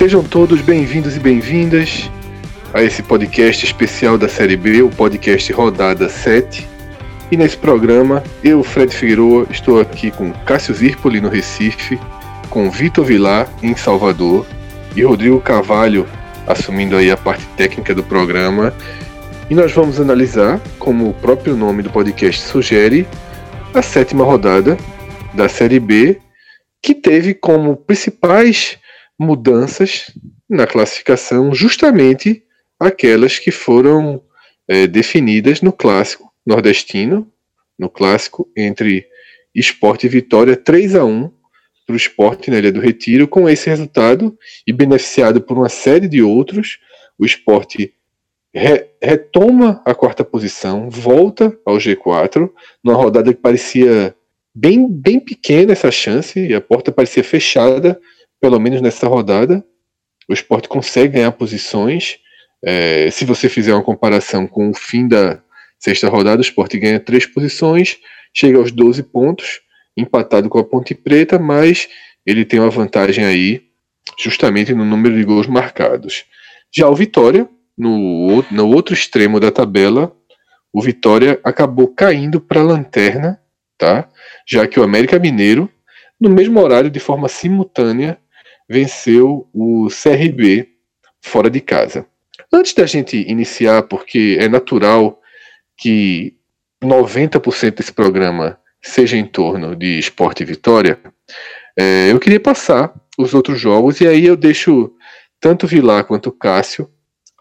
Sejam todos bem-vindos e bem-vindas a esse podcast especial da Série B, o podcast Rodada 7. E nesse programa, eu, Fred Figueroa, estou aqui com Cássio Zirpoli no Recife, com Vitor Vilar em Salvador e Rodrigo Carvalho assumindo aí a parte técnica do programa. E nós vamos analisar, como o próprio nome do podcast sugere, a sétima rodada da Série B, que teve como principais mudanças na classificação, justamente aquelas que foram é, definidas no clássico nordestino, no clássico entre Esporte e Vitória 3 a 1 para o Esporte na Ilha do Retiro. Com esse resultado e beneficiado por uma série de outros, o Esporte re retoma a quarta posição, volta ao G4, numa rodada que parecia bem, bem pequena essa chance, e a porta parecia fechada pelo menos nessa rodada, o esporte consegue ganhar posições. É, se você fizer uma comparação com o fim da sexta rodada, o esporte ganha três posições, chega aos 12 pontos, empatado com a Ponte Preta, mas ele tem uma vantagem aí, justamente no número de gols marcados. Já o Vitória, no, no outro extremo da tabela, o Vitória acabou caindo para a lanterna, tá? Já que o América Mineiro, no mesmo horário, de forma simultânea, venceu o CRB fora de casa. Antes da gente iniciar, porque é natural que 90% desse programa seja em torno de esporte e vitória, é, eu queria passar os outros jogos e aí eu deixo tanto Vilar quanto Cássio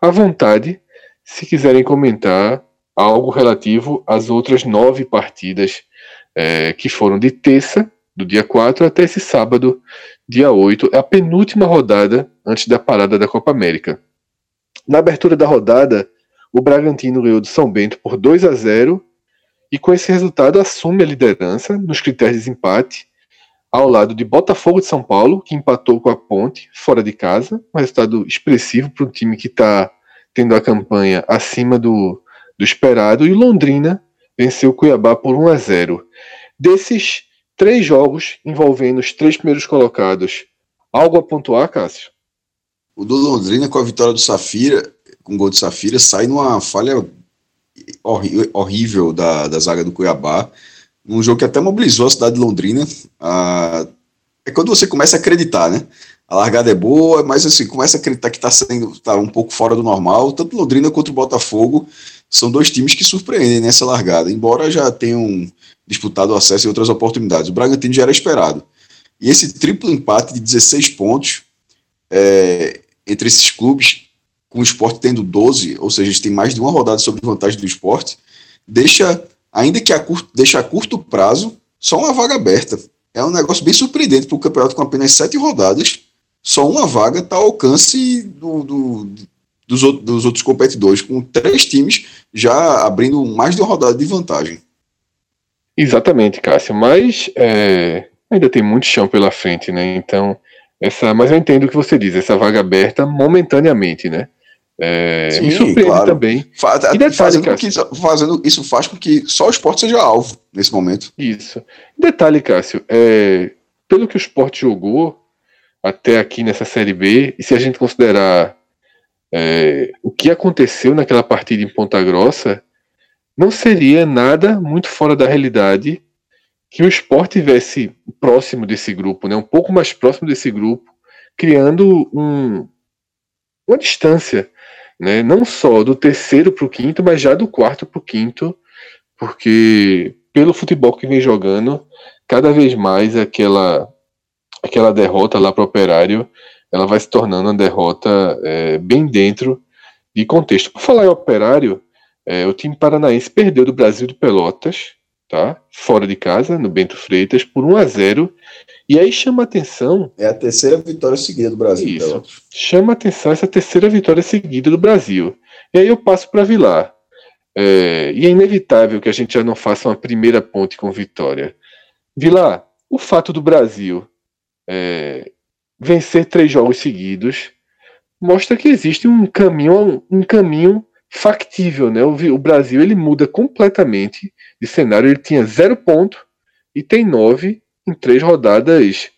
à vontade se quiserem comentar algo relativo às outras nove partidas é, que foram de terça, do dia 4, até esse sábado, dia 8, é a penúltima rodada antes da parada da Copa América. Na abertura da rodada, o Bragantino ganhou do São Bento por 2 a 0 e com esse resultado assume a liderança nos critérios de desempate, ao lado de Botafogo de São Paulo, que empatou com a Ponte fora de casa, um resultado expressivo para um time que está tendo a campanha acima do, do esperado, e Londrina venceu o Cuiabá por 1 a 0. Desses três jogos envolvendo os três primeiros colocados. Algo a pontuar, Cássio? O do Londrina com a vitória do Safira, com o gol de Safira, sai numa falha horrível da, da zaga do Cuiabá. Um jogo que até mobilizou a cidade de Londrina. É quando você começa a acreditar, né? A largada é boa, mas assim, começa a acreditar que está sendo tá um pouco fora do normal. Tanto Londrina quanto o Botafogo são dois times que surpreendem nessa largada, embora já tenham disputado acesso e outras oportunidades. O Bragantino já era esperado. E esse triplo empate de 16 pontos é, entre esses clubes, com o esporte tendo 12, ou seja, eles têm mais de uma rodada sobre vantagem do esporte, deixa, ainda que a curto, deixa a curto prazo, só uma vaga aberta. É um negócio bem surpreendente para o campeonato com apenas sete rodadas, só uma vaga está ao alcance do, do, dos, dos outros competidores, com três times já abrindo mais de uma rodada de vantagem. Exatamente, Cássio, mas é, ainda tem muito chão pela frente, né? Então, essa, mas eu entendo o que você diz, essa vaga aberta momentaneamente, né? É, Sim, me surpreende claro. também. Fa e detalhe, fazendo, que, fazendo isso faz com que só o esporte seja alvo nesse momento. Isso. Detalhe, Cássio, é, pelo que o esporte jogou até aqui nessa Série B, e se a gente considerar é, o que aconteceu naquela partida em Ponta Grossa, não seria nada muito fora da realidade que o esporte tivesse próximo desse grupo, né, um pouco mais próximo desse grupo, criando um, uma distância, né, não só do terceiro para o quinto, mas já do quarto para o quinto, porque pelo futebol que vem jogando, cada vez mais aquela, aquela derrota lá para o Operário, ela vai se tornando uma derrota é, bem dentro de contexto. Por falar em Operário, é, o time paranaense perdeu do Brasil de Pelotas, tá? Fora de casa, no Bento Freitas, por 1 a 0 E aí chama atenção. É a terceira vitória seguida do Brasil. Isso. Chama atenção essa terceira vitória seguida do Brasil. E aí eu passo para Vilar. É, e é inevitável que a gente já não faça uma primeira ponte com vitória. Vilar, o fato do Brasil é, vencer três jogos seguidos mostra que existe um caminho, um caminho factível, né? O, o Brasil ele muda completamente de cenário. Ele tinha zero ponto e tem nove em três rodadas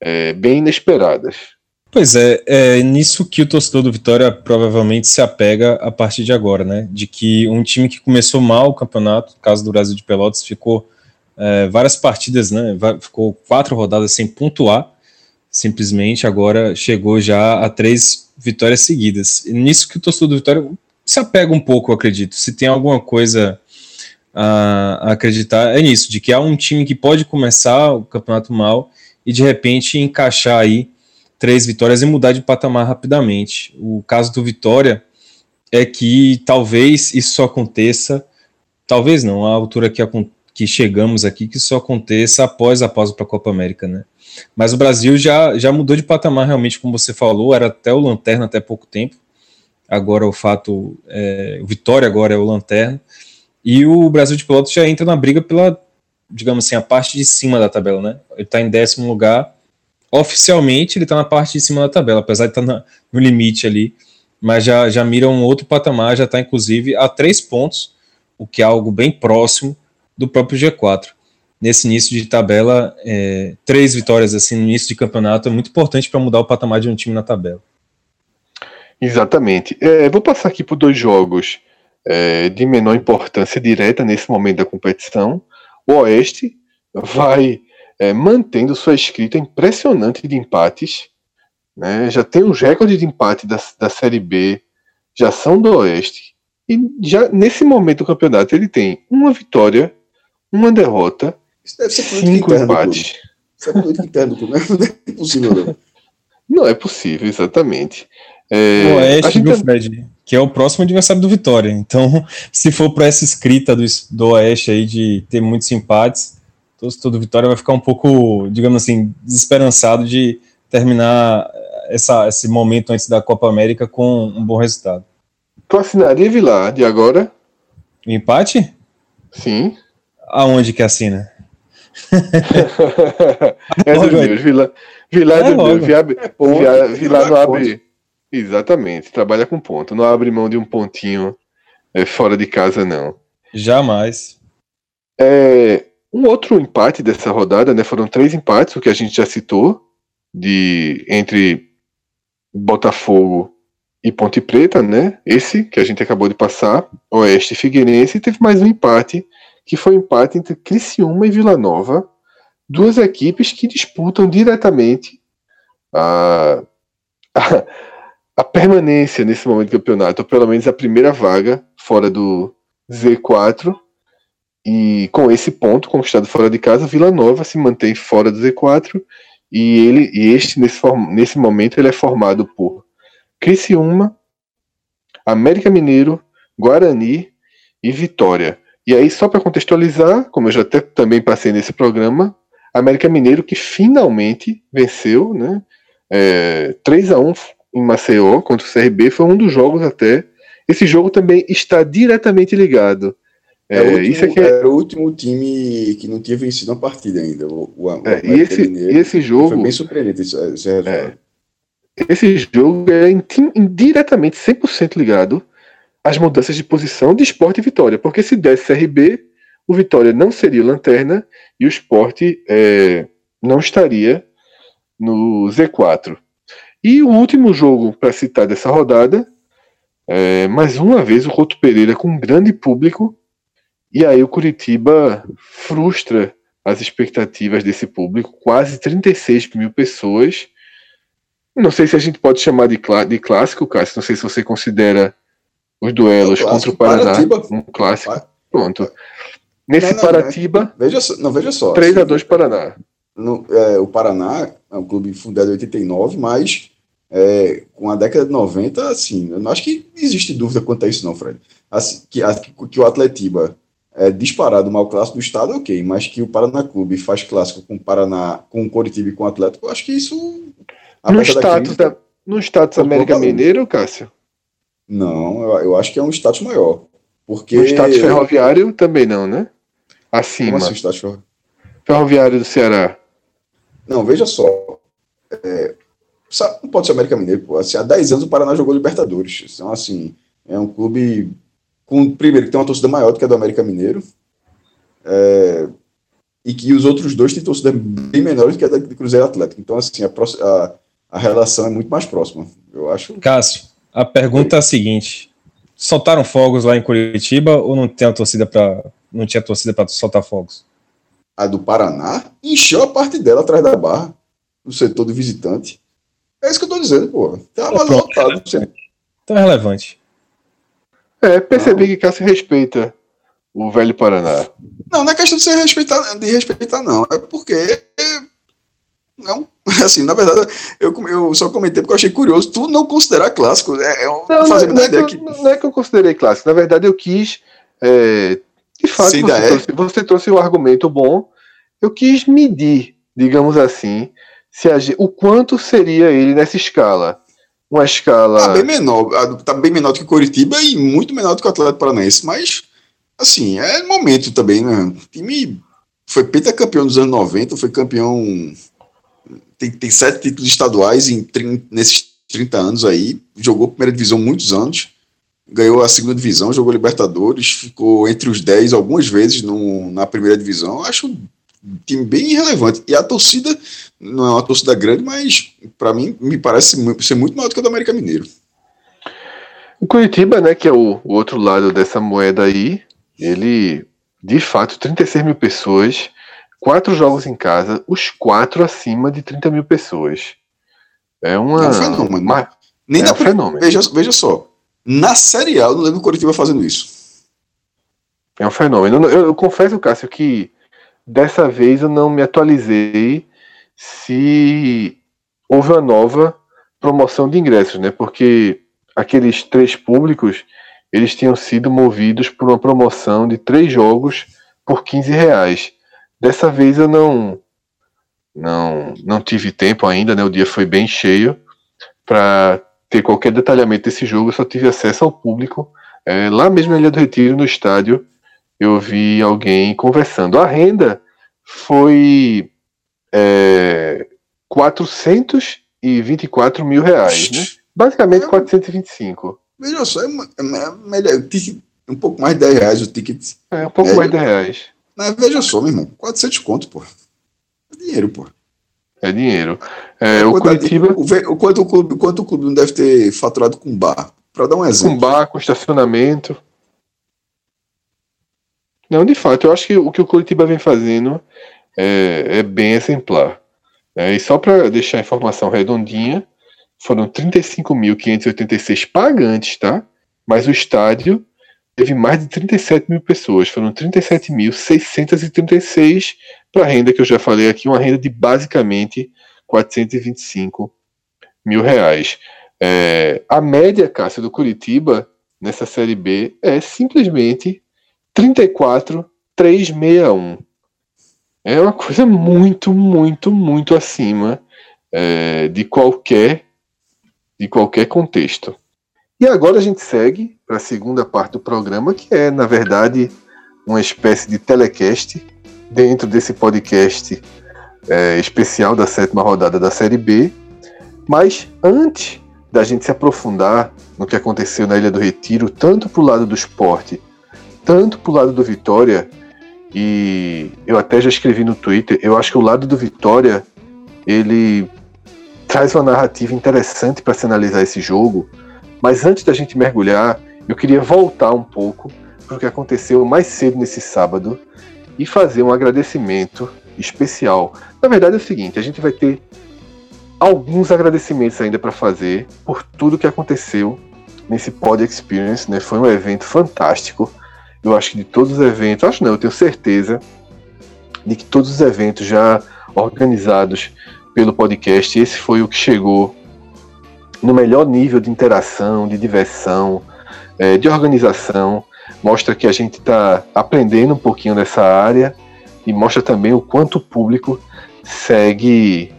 é, bem inesperadas. Pois é, é nisso que o torcedor do Vitória provavelmente se apega a partir de agora, né? De que um time que começou mal o campeonato, no caso do Brasil de Pelotas, ficou é, várias partidas, né? Ficou quatro rodadas sem pontuar, simplesmente agora chegou já a três vitórias seguidas. E nisso que o torcedor do Vitória se apega um pouco, acredito. Se tem alguma coisa a, a acreditar, é nisso, de que há um time que pode começar o campeonato mal e de repente encaixar aí três vitórias e mudar de patamar rapidamente. O caso do Vitória é que talvez isso só aconteça, talvez não, a altura que, que chegamos aqui, que isso aconteça após a pausa para a Copa América, né? Mas o Brasil já, já mudou de patamar realmente, como você falou, era até o Lanterna até pouco tempo. Agora o fato, é, o Vitória agora é o Lanterna. E o Brasil de Pelotas já entra na briga pela, digamos assim, a parte de cima da tabela, né? Ele está em décimo lugar oficialmente ele está na parte de cima da tabela, apesar de estar tá no limite ali, mas já, já mira um outro patamar, já está inclusive a três pontos, o que é algo bem próximo do próprio G4. Nesse início de tabela, é, três vitórias assim no início de campeonato é muito importante para mudar o patamar de um time na tabela. Exatamente. É, vou passar aqui por dois jogos é, de menor importância direta nesse momento da competição. O Oeste vai é, mantendo sua escrita impressionante de empates. Né? Já tem os recordes de empate da, da Série B, já são do Oeste. E já nesse momento do campeonato ele tem uma vitória, uma derrota, cinco empates. Isso é política interna do clube, não é possível. Não. não é possível, exatamente. É, o Oeste, viu, Fred? Que é o próximo adversário do Vitória. Então, se for para essa escrita do, do Oeste aí de ter muitos empates, torcedor do Vitória vai ficar um pouco, digamos assim, desesperançado de terminar essa, esse momento antes da Copa América com um bom resultado. Tu assinaria Vilar de agora? O empate? Sim. Aonde que assina? é do Deus, Vilar, Vilar é, do Deus. Ponto, Via, Vilar não abre. Exatamente, trabalha com ponto. Não abre mão de um pontinho é, fora de casa, não. Jamais. É, um outro empate dessa rodada, né? Foram três empates, o que a gente já citou, de entre Botafogo e Ponte Preta, né? Esse que a gente acabou de passar, Oeste e Figueirense, e teve mais um empate, que foi o um empate entre Criciúma e Vila Nova, duas equipes que disputam diretamente a, a, a permanência nesse momento do campeonato, ou pelo menos a primeira vaga fora do Z4 e com esse ponto conquistado fora de casa, Vila Nova se mantém fora do Z4 e ele e este nesse, nesse momento ele é formado por Criciúma, América Mineiro, Guarani e Vitória. E aí só para contextualizar, como eu já até também passei nesse programa, América Mineiro que finalmente venceu, né? É, 3 a 1 em Maceió contra o CRB foi um dos jogos até. Esse jogo também está diretamente ligado é, é, último, isso aqui é... Era o último time que não tinha vencido uma partida ainda. O, o, é, e, esse, e esse jogo. Foi bem surpreendente esse, esse é, esse jogo é indiretamente 100% ligado às mudanças de posição de esporte e vitória. Porque se desse CRB, o Vitória não seria lanterna e o esporte é, não estaria no Z4. E o último jogo para citar dessa rodada, é, mais uma vez o Couto Pereira com um grande público e aí o Curitiba frustra as expectativas desse público, quase 36 mil pessoas. Não sei se a gente pode chamar de, clá de clássico, Cássio. Não sei se você considera os duelos é contra o Paraná Paratiba. um clássico. Pronto. Nesse não, não, Paratiba. Não, veja, não, veja só. 3 a 2 Paraná. No, é, o Paraná é um clube fundado em 89, mas é, com a década de 90, assim, eu não acho que existe dúvida quanto a isso, não, Fred. Assim, que, que o Atletiba é, disparado o mau clássico do estado, ok, mas que o Paraná Clube faz clássico com o Paraná, com o Coritiba e com o Atlético, eu acho que isso. No status, da, no status América Mineiro, Cássio? Não, eu, eu, acho que é um status maior. Porque... No status ferroviário também não, né? Acima. Como assim, status ferroviário do Ceará? Não, veja só. É, não pode ser América Mineiro, pô. Assim, há 10 anos o Paraná jogou Libertadores. Então, assim, é um clube com, primeiro, que tem uma torcida maior do que a do América Mineiro. É, e que os outros dois têm torcida bem menor do que a da Cruzeiro Atlético. Então, assim, a, a, a relação é muito mais próxima. Eu acho. Cássio, a pergunta Oi. é a seguinte: soltaram fogos lá em Curitiba ou não tem torcida para não tinha torcida para soltar fogos? A do Paraná encheu a parte dela atrás da barra, no setor do visitante. É isso que eu tô dizendo, pô. Tava é, lotado. Então é relevante. É, percebi que Cássio respeita o velho Paraná. Não, não é questão de ser respeitar, de respeitar, não. É porque. Não, assim, na verdade, eu, eu só comentei porque eu achei curioso. Tu não considerar clássico. É, é não, não, não, é que, não, é que, eu considerei clássico. Na verdade, eu quis. É, de fato, você, é. trouxe, você trouxe um argumento bom. Eu quis medir, digamos assim, se a, o quanto seria ele nessa escala. Uma escala. Tá bem menor. Tá bem menor do que Curitiba e muito menor do que o Atlético Paranaense, mas assim, é momento também, né? O time foi pentacampeão nos anos 90, foi campeão. Tem, tem sete títulos estaduais em, nesses 30 anos aí. Jogou primeira divisão muitos anos. Ganhou a segunda divisão, jogou Libertadores, ficou entre os 10 algumas vezes no, na primeira divisão. Acho um time bem irrelevante. E a torcida não é uma torcida grande, mas para mim me parece ser muito maior do que a do América Mineiro. O Curitiba, né, que é o, o outro lado dessa moeda aí, ele, de fato, 36 mil pessoas, quatro jogos em casa, os quatro acima de 30 mil pessoas. É, uma, é um fenômeno. Uma, Nem é um fenômeno. Veja, veja só, na Série A eu não lembro o Curitiba fazendo isso. É um fenômeno. Eu, eu confesso, Cássio, que dessa vez eu não me atualizei se houve uma nova promoção de ingressos, né? Porque aqueles três públicos eles tinham sido movidos por uma promoção de três jogos por 15 reais. Dessa vez eu não não não tive tempo ainda, né? O dia foi bem cheio para ter qualquer detalhamento desse jogo. Eu só tive acesso ao público é, lá mesmo na Ilha do Retiro, no estádio. Eu vi alguém conversando. A renda foi é, 424 mil reais, né? Basicamente 425. Veja só, é, é, é melhor, um pouco mais de 10 reais o ticket. É, um pouco é, mais de 10 reais. Mas veja só, meu irmão, 400 conto, pô. É dinheiro, pô. É dinheiro. É, é o Curitiba... O, quanto, o clube, quanto o clube não deve ter faturado com bar? Para dar um exemplo. Com bar, com estacionamento. Não, de fato, eu acho que o que o Curitiba vem fazendo é, é bem exemplar. É, e só para deixar a informação redondinha, foram 35.586 pagantes, tá? Mas o estádio teve mais de 37 mil pessoas, foram 37.636 para a renda que eu já falei aqui, uma renda de basicamente 425 mil reais. É, a média, Cássio, do Curitiba nessa Série B é simplesmente 34,361. É uma coisa muito, muito, muito acima é, de qualquer de qualquer contexto. E agora a gente segue para a segunda parte do programa, que é, na verdade, uma espécie de telecast dentro desse podcast é, especial da sétima rodada da Série B. Mas antes da gente se aprofundar no que aconteceu na Ilha do Retiro, tanto para o lado do esporte, tanto para o lado do Vitória, e eu até já escrevi no Twitter, eu acho que o lado do Vitória ele traz uma narrativa interessante para se analisar esse jogo. Mas antes da gente mergulhar, eu queria voltar um pouco para o que aconteceu mais cedo nesse sábado e fazer um agradecimento especial. Na verdade é o seguinte, a gente vai ter alguns agradecimentos ainda para fazer por tudo que aconteceu nesse Pod Experience, né? Foi um evento fantástico. Eu acho que de todos os eventos, acho não, eu tenho certeza de que todos os eventos já organizados pelo podcast, esse foi o que chegou no melhor nível de interação, de diversão, é, de organização. Mostra que a gente está aprendendo um pouquinho dessa área e mostra também o quanto o público segue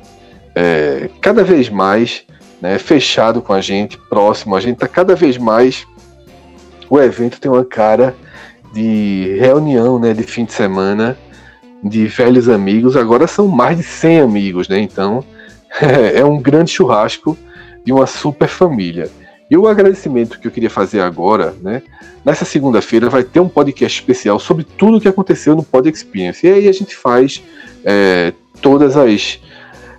é, cada vez mais né, fechado com a gente, próximo. A gente está cada vez mais. O evento tem uma cara de reunião né, de fim de semana de velhos amigos, agora são mais de 100 amigos, né? Então é um grande churrasco de uma super família. E o agradecimento que eu queria fazer agora, né? Nessa segunda-feira vai ter um podcast especial sobre tudo o que aconteceu no Pod Experience. E aí a gente faz é, todas as,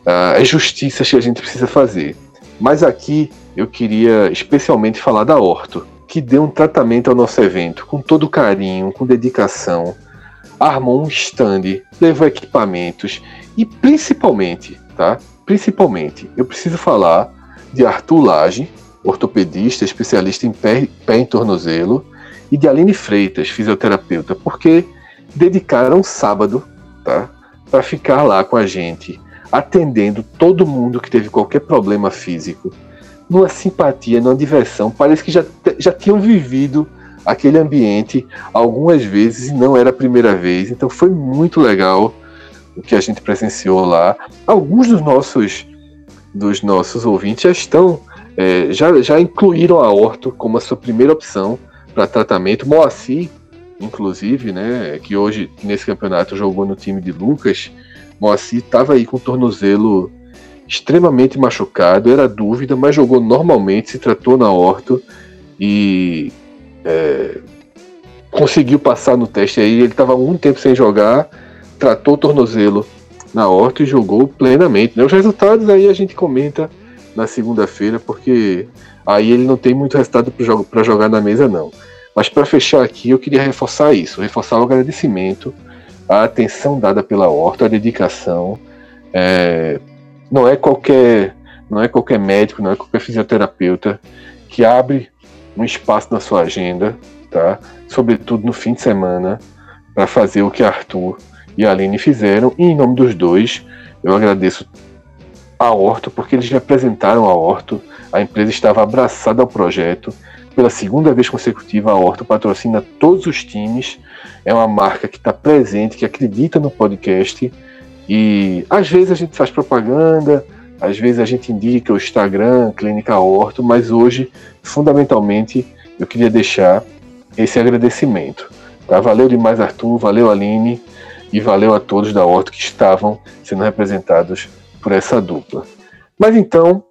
uh, as justiças que a gente precisa fazer. Mas aqui eu queria especialmente falar da Horto, que deu um tratamento ao nosso evento com todo carinho, com dedicação, armou um stand, levou equipamentos e principalmente, tá? Principalmente, eu preciso falar de Arthur Lage, ortopedista, especialista em pé, pé em tornozelo, e de Aline Freitas, fisioterapeuta, porque dedicaram sábado, tá? Para ficar lá com a gente, atendendo todo mundo que teve qualquer problema físico, numa simpatia, numa diversão. Parece que já, já tinham vivido aquele ambiente algumas vezes e não era a primeira vez. Então foi muito legal o que a gente presenciou lá. Alguns dos nossos dos nossos ouvintes já estão é, já, já incluíram a orto como a sua primeira opção para tratamento. Moacir, inclusive, né, que hoje nesse campeonato jogou no time de Lucas, Moacir estava aí com o tornozelo extremamente machucado, era dúvida, mas jogou normalmente, se tratou na orto e é, conseguiu passar no teste aí. Ele estava muito tempo sem jogar, tratou o tornozelo na horta e jogou plenamente. Né? Os resultados aí a gente comenta na segunda-feira, porque aí ele não tem muito resultado para jogar na mesa, não. Mas para fechar aqui, eu queria reforçar isso, reforçar o agradecimento, a atenção dada pela horta, a dedicação. É, não é qualquer não é qualquer médico, não é qualquer fisioterapeuta que abre um espaço na sua agenda, tá? Sobretudo no fim de semana, para fazer o que Arthur e Aline fizeram. E em nome dos dois, eu agradeço a Horto, porque eles representaram a Horto. A empresa estava abraçada ao projeto. Pela segunda vez consecutiva, a Horto patrocina todos os times. É uma marca que está presente, que acredita no podcast. E às vezes a gente faz propaganda, às vezes a gente indica o Instagram, Clínica Horto, mas hoje, fundamentalmente, eu queria deixar esse agradecimento. Tá? Valeu demais, Arthur, valeu, Aline, e valeu a todos da Horto que estavam sendo representados por essa dupla. Mas então,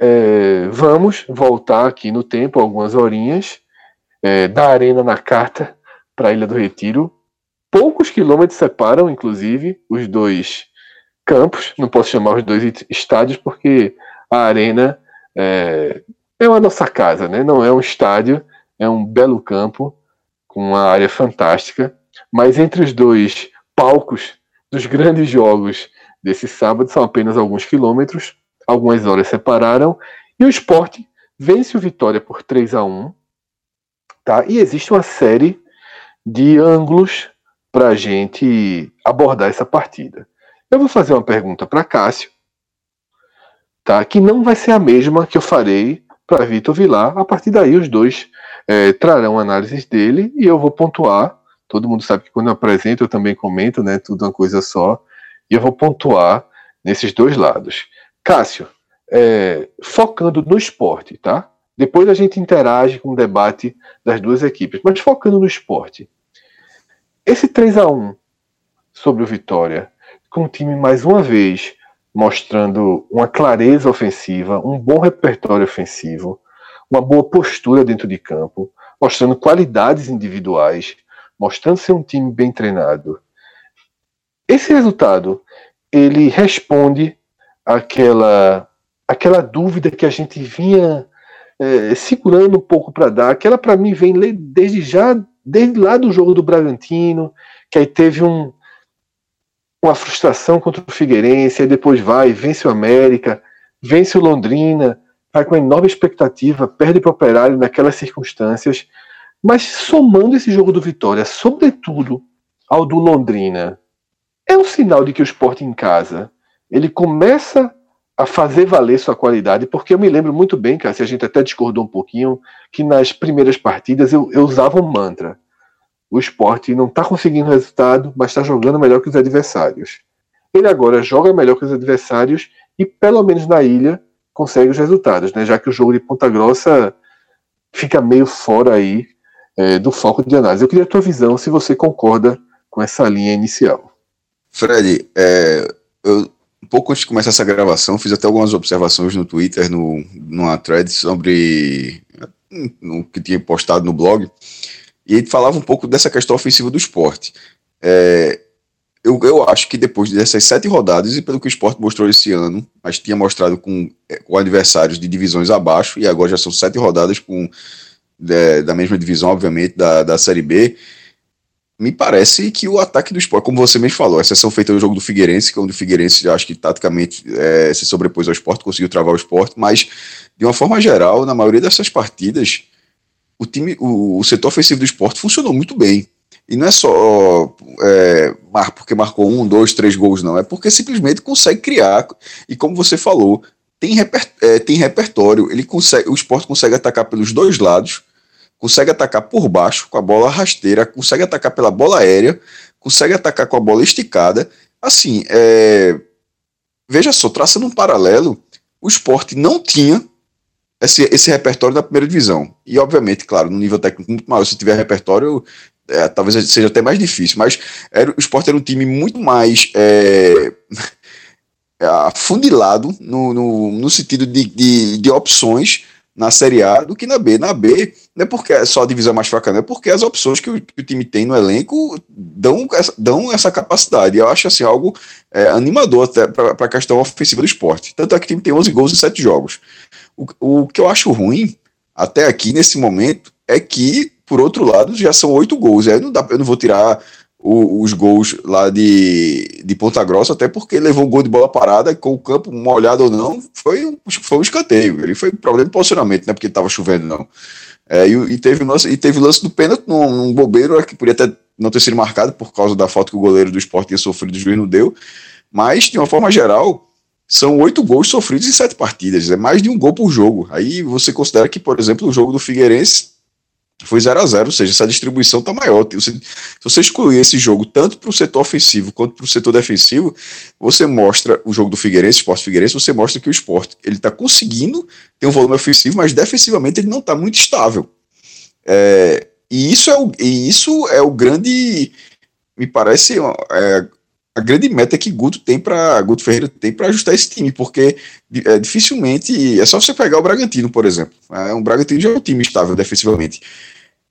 é, vamos voltar aqui no tempo, algumas horinhas, é, da Arena na Carta para a Ilha do Retiro. Poucos quilômetros separam, inclusive, os dois campos, não posso chamar os dois estádios, porque a Arena é, é a nossa casa, né? não é um estádio, é um belo campo com uma área fantástica, mas entre os dois palcos dos grandes jogos desse sábado são apenas alguns quilômetros, algumas horas separaram, e o esporte vence o Vitória por 3 a 1 tá? E existe uma série de ângulos para a gente abordar essa partida. Eu vou fazer uma pergunta para Cássio, tá? que não vai ser a mesma que eu farei para Vitor Vilar. A partir daí, os dois é, trarão análises dele e eu vou pontuar. Todo mundo sabe que quando eu apresento, eu também comento, né? Tudo uma coisa só. E eu vou pontuar nesses dois lados. Cássio, é, focando no esporte, tá? Depois a gente interage com o debate das duas equipes, mas focando no esporte. Esse 3 a 1 sobre o Vitória, com o time mais uma vez mostrando uma clareza ofensiva, um bom repertório ofensivo, uma boa postura dentro de campo, mostrando qualidades individuais, mostrando ser um time bem treinado. Esse resultado, ele responde àquela, àquela dúvida que a gente vinha é, segurando um pouco para dar, aquela para mim vem desde já, desde lá do jogo do Bragantino, que aí teve um, uma frustração contra o Figueirense, aí depois vai, vence o América, vence o Londrina, vai com enorme expectativa, perde para o Operário naquelas circunstâncias, mas somando esse jogo do Vitória, sobretudo ao do Londrina, é um sinal de que o esporte em casa ele começa a fazer valer sua qualidade, porque eu me lembro muito bem, cara, se a gente até discordou um pouquinho, que nas primeiras partidas eu, eu usava um mantra. O esporte não está conseguindo resultado, mas está jogando melhor que os adversários. Ele agora joga melhor que os adversários e, pelo menos na ilha, consegue os resultados, né? já que o jogo de Ponta Grossa fica meio fora aí é, do foco de análise. Eu queria a tua visão, se você concorda com essa linha inicial. Fred, é, eu um pouco antes de começar essa gravação, fiz até algumas observações no Twitter, no, numa thread sobre no que tinha postado no blog, e ele falava um pouco dessa questão ofensiva do esporte. É, eu, eu acho que depois dessas sete rodadas, e pelo que o esporte mostrou esse ano, mas tinha mostrado com, é, com adversários de divisões abaixo, e agora já são sete rodadas com é, da mesma divisão, obviamente, da, da Série B, me parece que o ataque do esporte, como você mesmo falou, a exceção feita no jogo do Figueirense, que é onde o Figueirense acho que taticamente é, se sobrepôs ao esporte, conseguiu travar o esporte, mas de uma forma geral, na maioria dessas partidas, o time, o, o setor ofensivo do esporte funcionou muito bem. E não é só é, porque marcou um, dois, três gols, não. É porque simplesmente consegue criar. E como você falou, tem, reper, é, tem repertório. Ele consegue, o esporte consegue atacar pelos dois lados consegue atacar por baixo com a bola rasteira, consegue atacar pela bola aérea, consegue atacar com a bola esticada. Assim, é... veja só, traçando um paralelo, o esporte não tinha esse, esse repertório da primeira divisão. E, obviamente, claro, no nível técnico muito maior, se tiver repertório, é, talvez seja até mais difícil, mas era, o esporte era um time muito mais. É, afundilado no, no, no sentido de, de, de opções na Série A do que na B. Na B, não é porque é só a divisão mais fraca, não é porque as opções que o, que o time tem no elenco dão essa, dão essa capacidade. Eu acho assim algo é, animador até para a questão ofensiva do esporte. Tanto é que o time tem 11 gols em 7 jogos. O, o que eu acho ruim, até aqui nesse momento, é que, por outro lado, já são 8 gols. Aí não dá, eu não vou tirar o, os gols lá de, de Ponta Grossa, até porque levou um gol de bola parada, com o campo molhado ou não, foi, foi um escanteio. Ele foi problema de posicionamento, não é porque estava chovendo, não. É, e, e, teve lance, e teve lance do pênalti num, num bobeiro é que podia até não ter sido marcado por causa da falta que o goleiro do esporte tinha sofrido, o juiz não deu. Mas, de uma forma geral, são oito gols sofridos em sete partidas. É mais de um gol por jogo. Aí você considera que, por exemplo, o jogo do Figueirense foi 0 a 0 ou seja, essa distribuição está maior. Se você excluir esse jogo tanto para o setor ofensivo quanto para o setor defensivo, você mostra o jogo do Figueirense, Esporte Figueirense, você mostra que o esporte ele está conseguindo ter um volume ofensivo, mas defensivamente ele não está muito estável. É, e, isso é o, e isso é o grande, me parece, é, a grande meta que Guto tem para Guto Ferreira tem para ajustar esse time, porque é, dificilmente é só você pegar o Bragantino, por exemplo. É, um Bragantino já é um time estável defensivamente.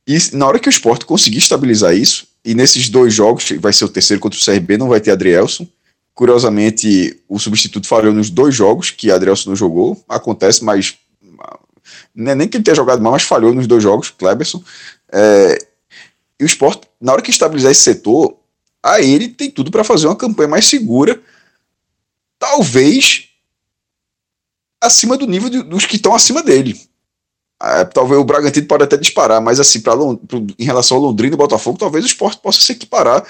E na hora que o esporte conseguir estabilizar isso, e nesses dois jogos, vai ser o terceiro contra o CRB, não vai ter Adrielson. Curiosamente, o substituto falhou nos dois jogos que Adrielson não jogou. Acontece, mas. É nem que ele tenha jogado mal, mas falhou nos dois jogos, Kleberson. É, e o esporte, na hora que estabilizar esse setor, aí ele tem tudo para fazer uma campanha mais segura. Talvez acima do nível de, dos que estão acima dele. É, talvez o Bragantino pode até disparar, mas assim, pra, pra, em relação ao Londrina e Botafogo, talvez o esporte possa se equiparar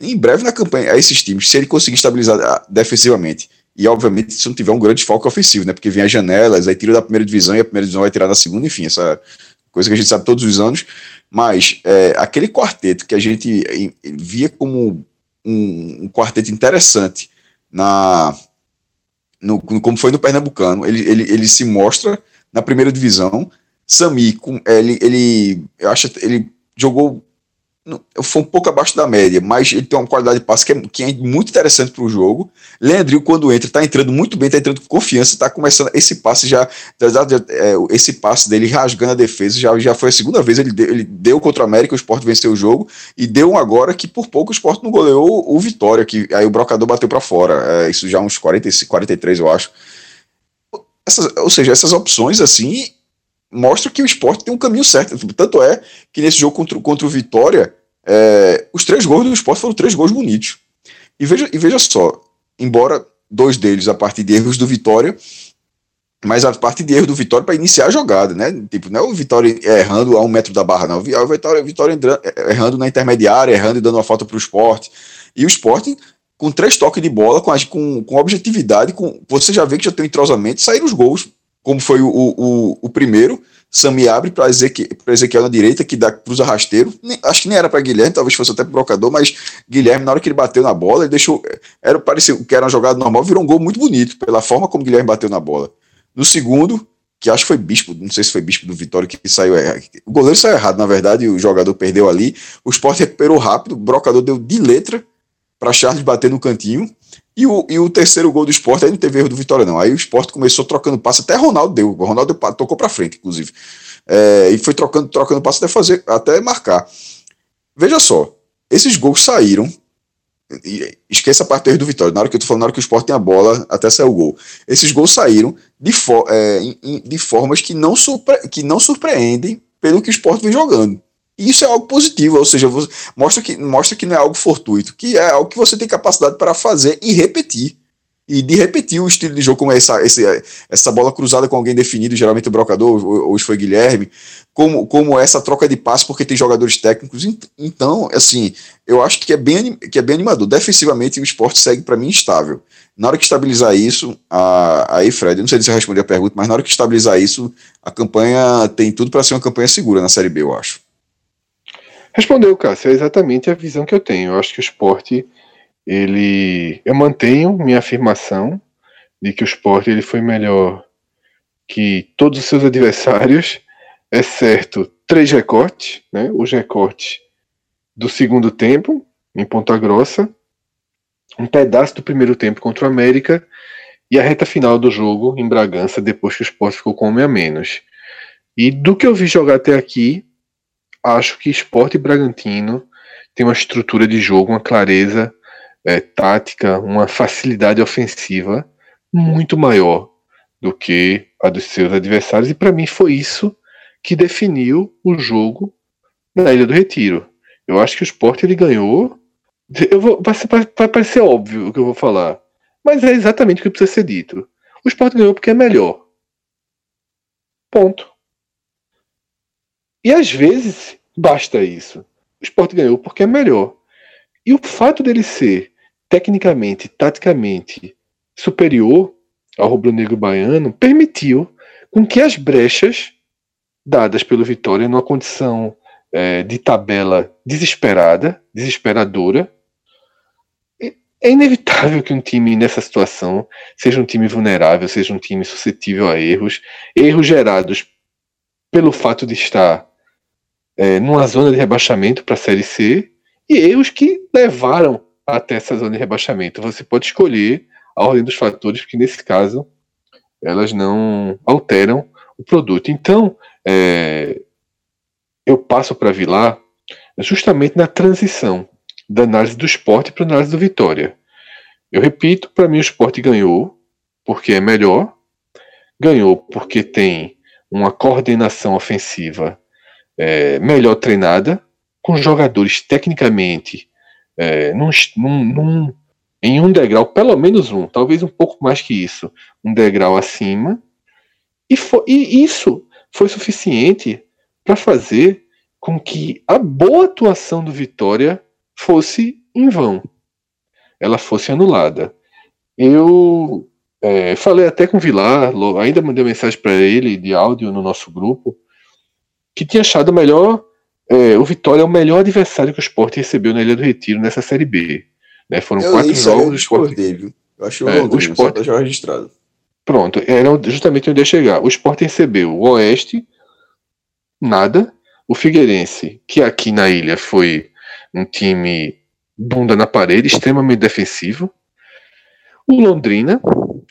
em breve na campanha a esses times, se ele conseguir estabilizar ah, defensivamente. E obviamente se não tiver um grande foco ofensivo, né? Porque vem as janelas, aí tira da primeira divisão e a primeira divisão vai tirar da segunda, enfim, essa coisa que a gente sabe todos os anos. Mas é, aquele quarteto que a gente via como um, um quarteto interessante na no, como foi no Pernambucano, ele, ele, ele se mostra na primeira divisão. Sami, ele, ele, eu acho ele jogou foi um pouco abaixo da média, mas ele tem uma qualidade de passe que é, que é muito interessante para o jogo. Leandrinho, quando entra, está entrando muito bem, está entrando com confiança, está começando esse passe já, é, esse passe dele rasgando a defesa, já, já foi a segunda vez, ele deu, ele deu contra o América, o Sport venceu o jogo, e deu um agora que por pouco o Sport não goleou o Vitória, que aí o Brocador bateu para fora, é, isso já uns 45, 43 eu acho. Essas, ou seja, essas opções assim, mostra que o esporte tem um caminho certo. Tanto é que nesse jogo contra, contra o Vitória, é, os três gols do esporte foram três gols bonitos. E veja, e veja só, embora dois deles a partir de erros do Vitória, mas a partir de erros do Vitória para iniciar a jogada, né? Tipo, não é o Vitória errando a um metro da barra, não. O Vitória, Vitória errando na intermediária, errando e dando uma falta para o esporte. E o esporte, com três toques de bola, com, com, com objetividade, com, você já vê que já tem um entrosamento, saíram os gols como foi o, o, o primeiro. Sami abre para Ezequiel, Ezequiel na direita, que dá cruza rasteiro. Nem, acho que nem era para Guilherme, talvez fosse até pro brocador, mas Guilherme, na hora que ele bateu na bola, ele deixou. Era, parecia que era uma jogada normal, virou um gol muito bonito, pela forma como Guilherme bateu na bola. No segundo, que acho que foi Bispo, não sei se foi Bispo do Vitória que saiu. O goleiro saiu errado, na verdade, o jogador perdeu ali. O Sport recuperou rápido, o brocador deu de letra para Charles bater no cantinho E o, e o terceiro gol do esporte, aí não teve erro do Vitória, não. Aí o esporte começou trocando passe, até Ronaldo deu. O Ronaldo tocou para frente, inclusive. É, e foi trocando, trocando passe até fazer, até marcar. Veja só, esses gols saíram. Esqueça a parte do Vitória. Na hora que eu tô falando, na hora que o esporte tem a bola, até saiu o gol. Esses gols saíram de, for, é, de formas que não, surpre, que não surpreendem pelo que o esporte vem jogando. Isso é algo positivo, ou seja, mostra que, mostra que não é algo fortuito, que é algo que você tem capacidade para fazer e repetir. E de repetir o estilo de jogo, como essa, essa, essa bola cruzada com alguém definido, geralmente o brocador, hoje foi Guilherme, como, como essa troca de passe, porque tem jogadores técnicos. Então, assim, eu acho que é bem, que é bem animador. Defensivamente, o esporte segue para mim instável. Na hora que estabilizar isso, a, aí, Fred, eu não sei se você respondeu a pergunta, mas na hora que estabilizar isso, a campanha tem tudo para ser uma campanha segura na Série B, eu acho. Respondeu, Cássio, é exatamente a visão que eu tenho. Eu acho que o esporte, ele. Eu mantenho minha afirmação de que o esporte ele foi melhor que todos os seus adversários, exceto três recortes, né? Os recortes do segundo tempo, em Ponta Grossa, um pedaço do primeiro tempo contra o América e a reta final do jogo em Bragança, depois que o esporte ficou com um a menos. E do que eu vi jogar até aqui, acho que Esporte Bragantino tem uma estrutura de jogo, uma clareza é, tática, uma facilidade ofensiva muito maior do que a dos seus adversários, e para mim foi isso que definiu o jogo na Ilha do Retiro. Eu acho que o Sport ele ganhou. Eu vou, vai, vai parecer óbvio o que eu vou falar, mas é exatamente o que precisa ser dito. O Sport ganhou porque é melhor. Ponto. E às vezes basta isso. O esporte ganhou porque é melhor. E o fato dele ser tecnicamente, taticamente superior ao rubro-negro baiano permitiu com que as brechas dadas pelo Vitória numa condição é, de tabela desesperada, desesperadora, é inevitável que um time nessa situação seja um time vulnerável, seja um time suscetível a erros, erros gerados pelo fato de estar é, numa zona de rebaixamento para a Série C e erros que levaram até essa zona de rebaixamento. Você pode escolher a ordem dos fatores, porque nesse caso elas não alteram o produto. Então, é, eu passo para Vilar justamente na transição da análise do esporte para a análise do Vitória. Eu repito, para mim o esporte ganhou porque é melhor, ganhou porque tem uma coordenação ofensiva é, melhor treinada, com jogadores tecnicamente é, num, num, em um degrau, pelo menos um, talvez um pouco mais que isso, um degrau acima, e, for, e isso foi suficiente para fazer com que a boa atuação do Vitória fosse em vão, ela fosse anulada. Eu é, falei até com o Vilar, ainda mandei mensagem para ele de áudio no nosso grupo, que tinha achado melhor. É, o Vitória é o melhor adversário que o Sport recebeu na Ilha do Retiro nessa Série B. Né? Foram eu quatro jogos. do Sport. Dele. Eu acho é, o Sport já registrado. Pronto, era justamente onde ia chegar. O Sport recebeu o Oeste, nada. O Figueirense, que aqui na ilha foi um time bunda na parede, extremamente defensivo. O Londrina,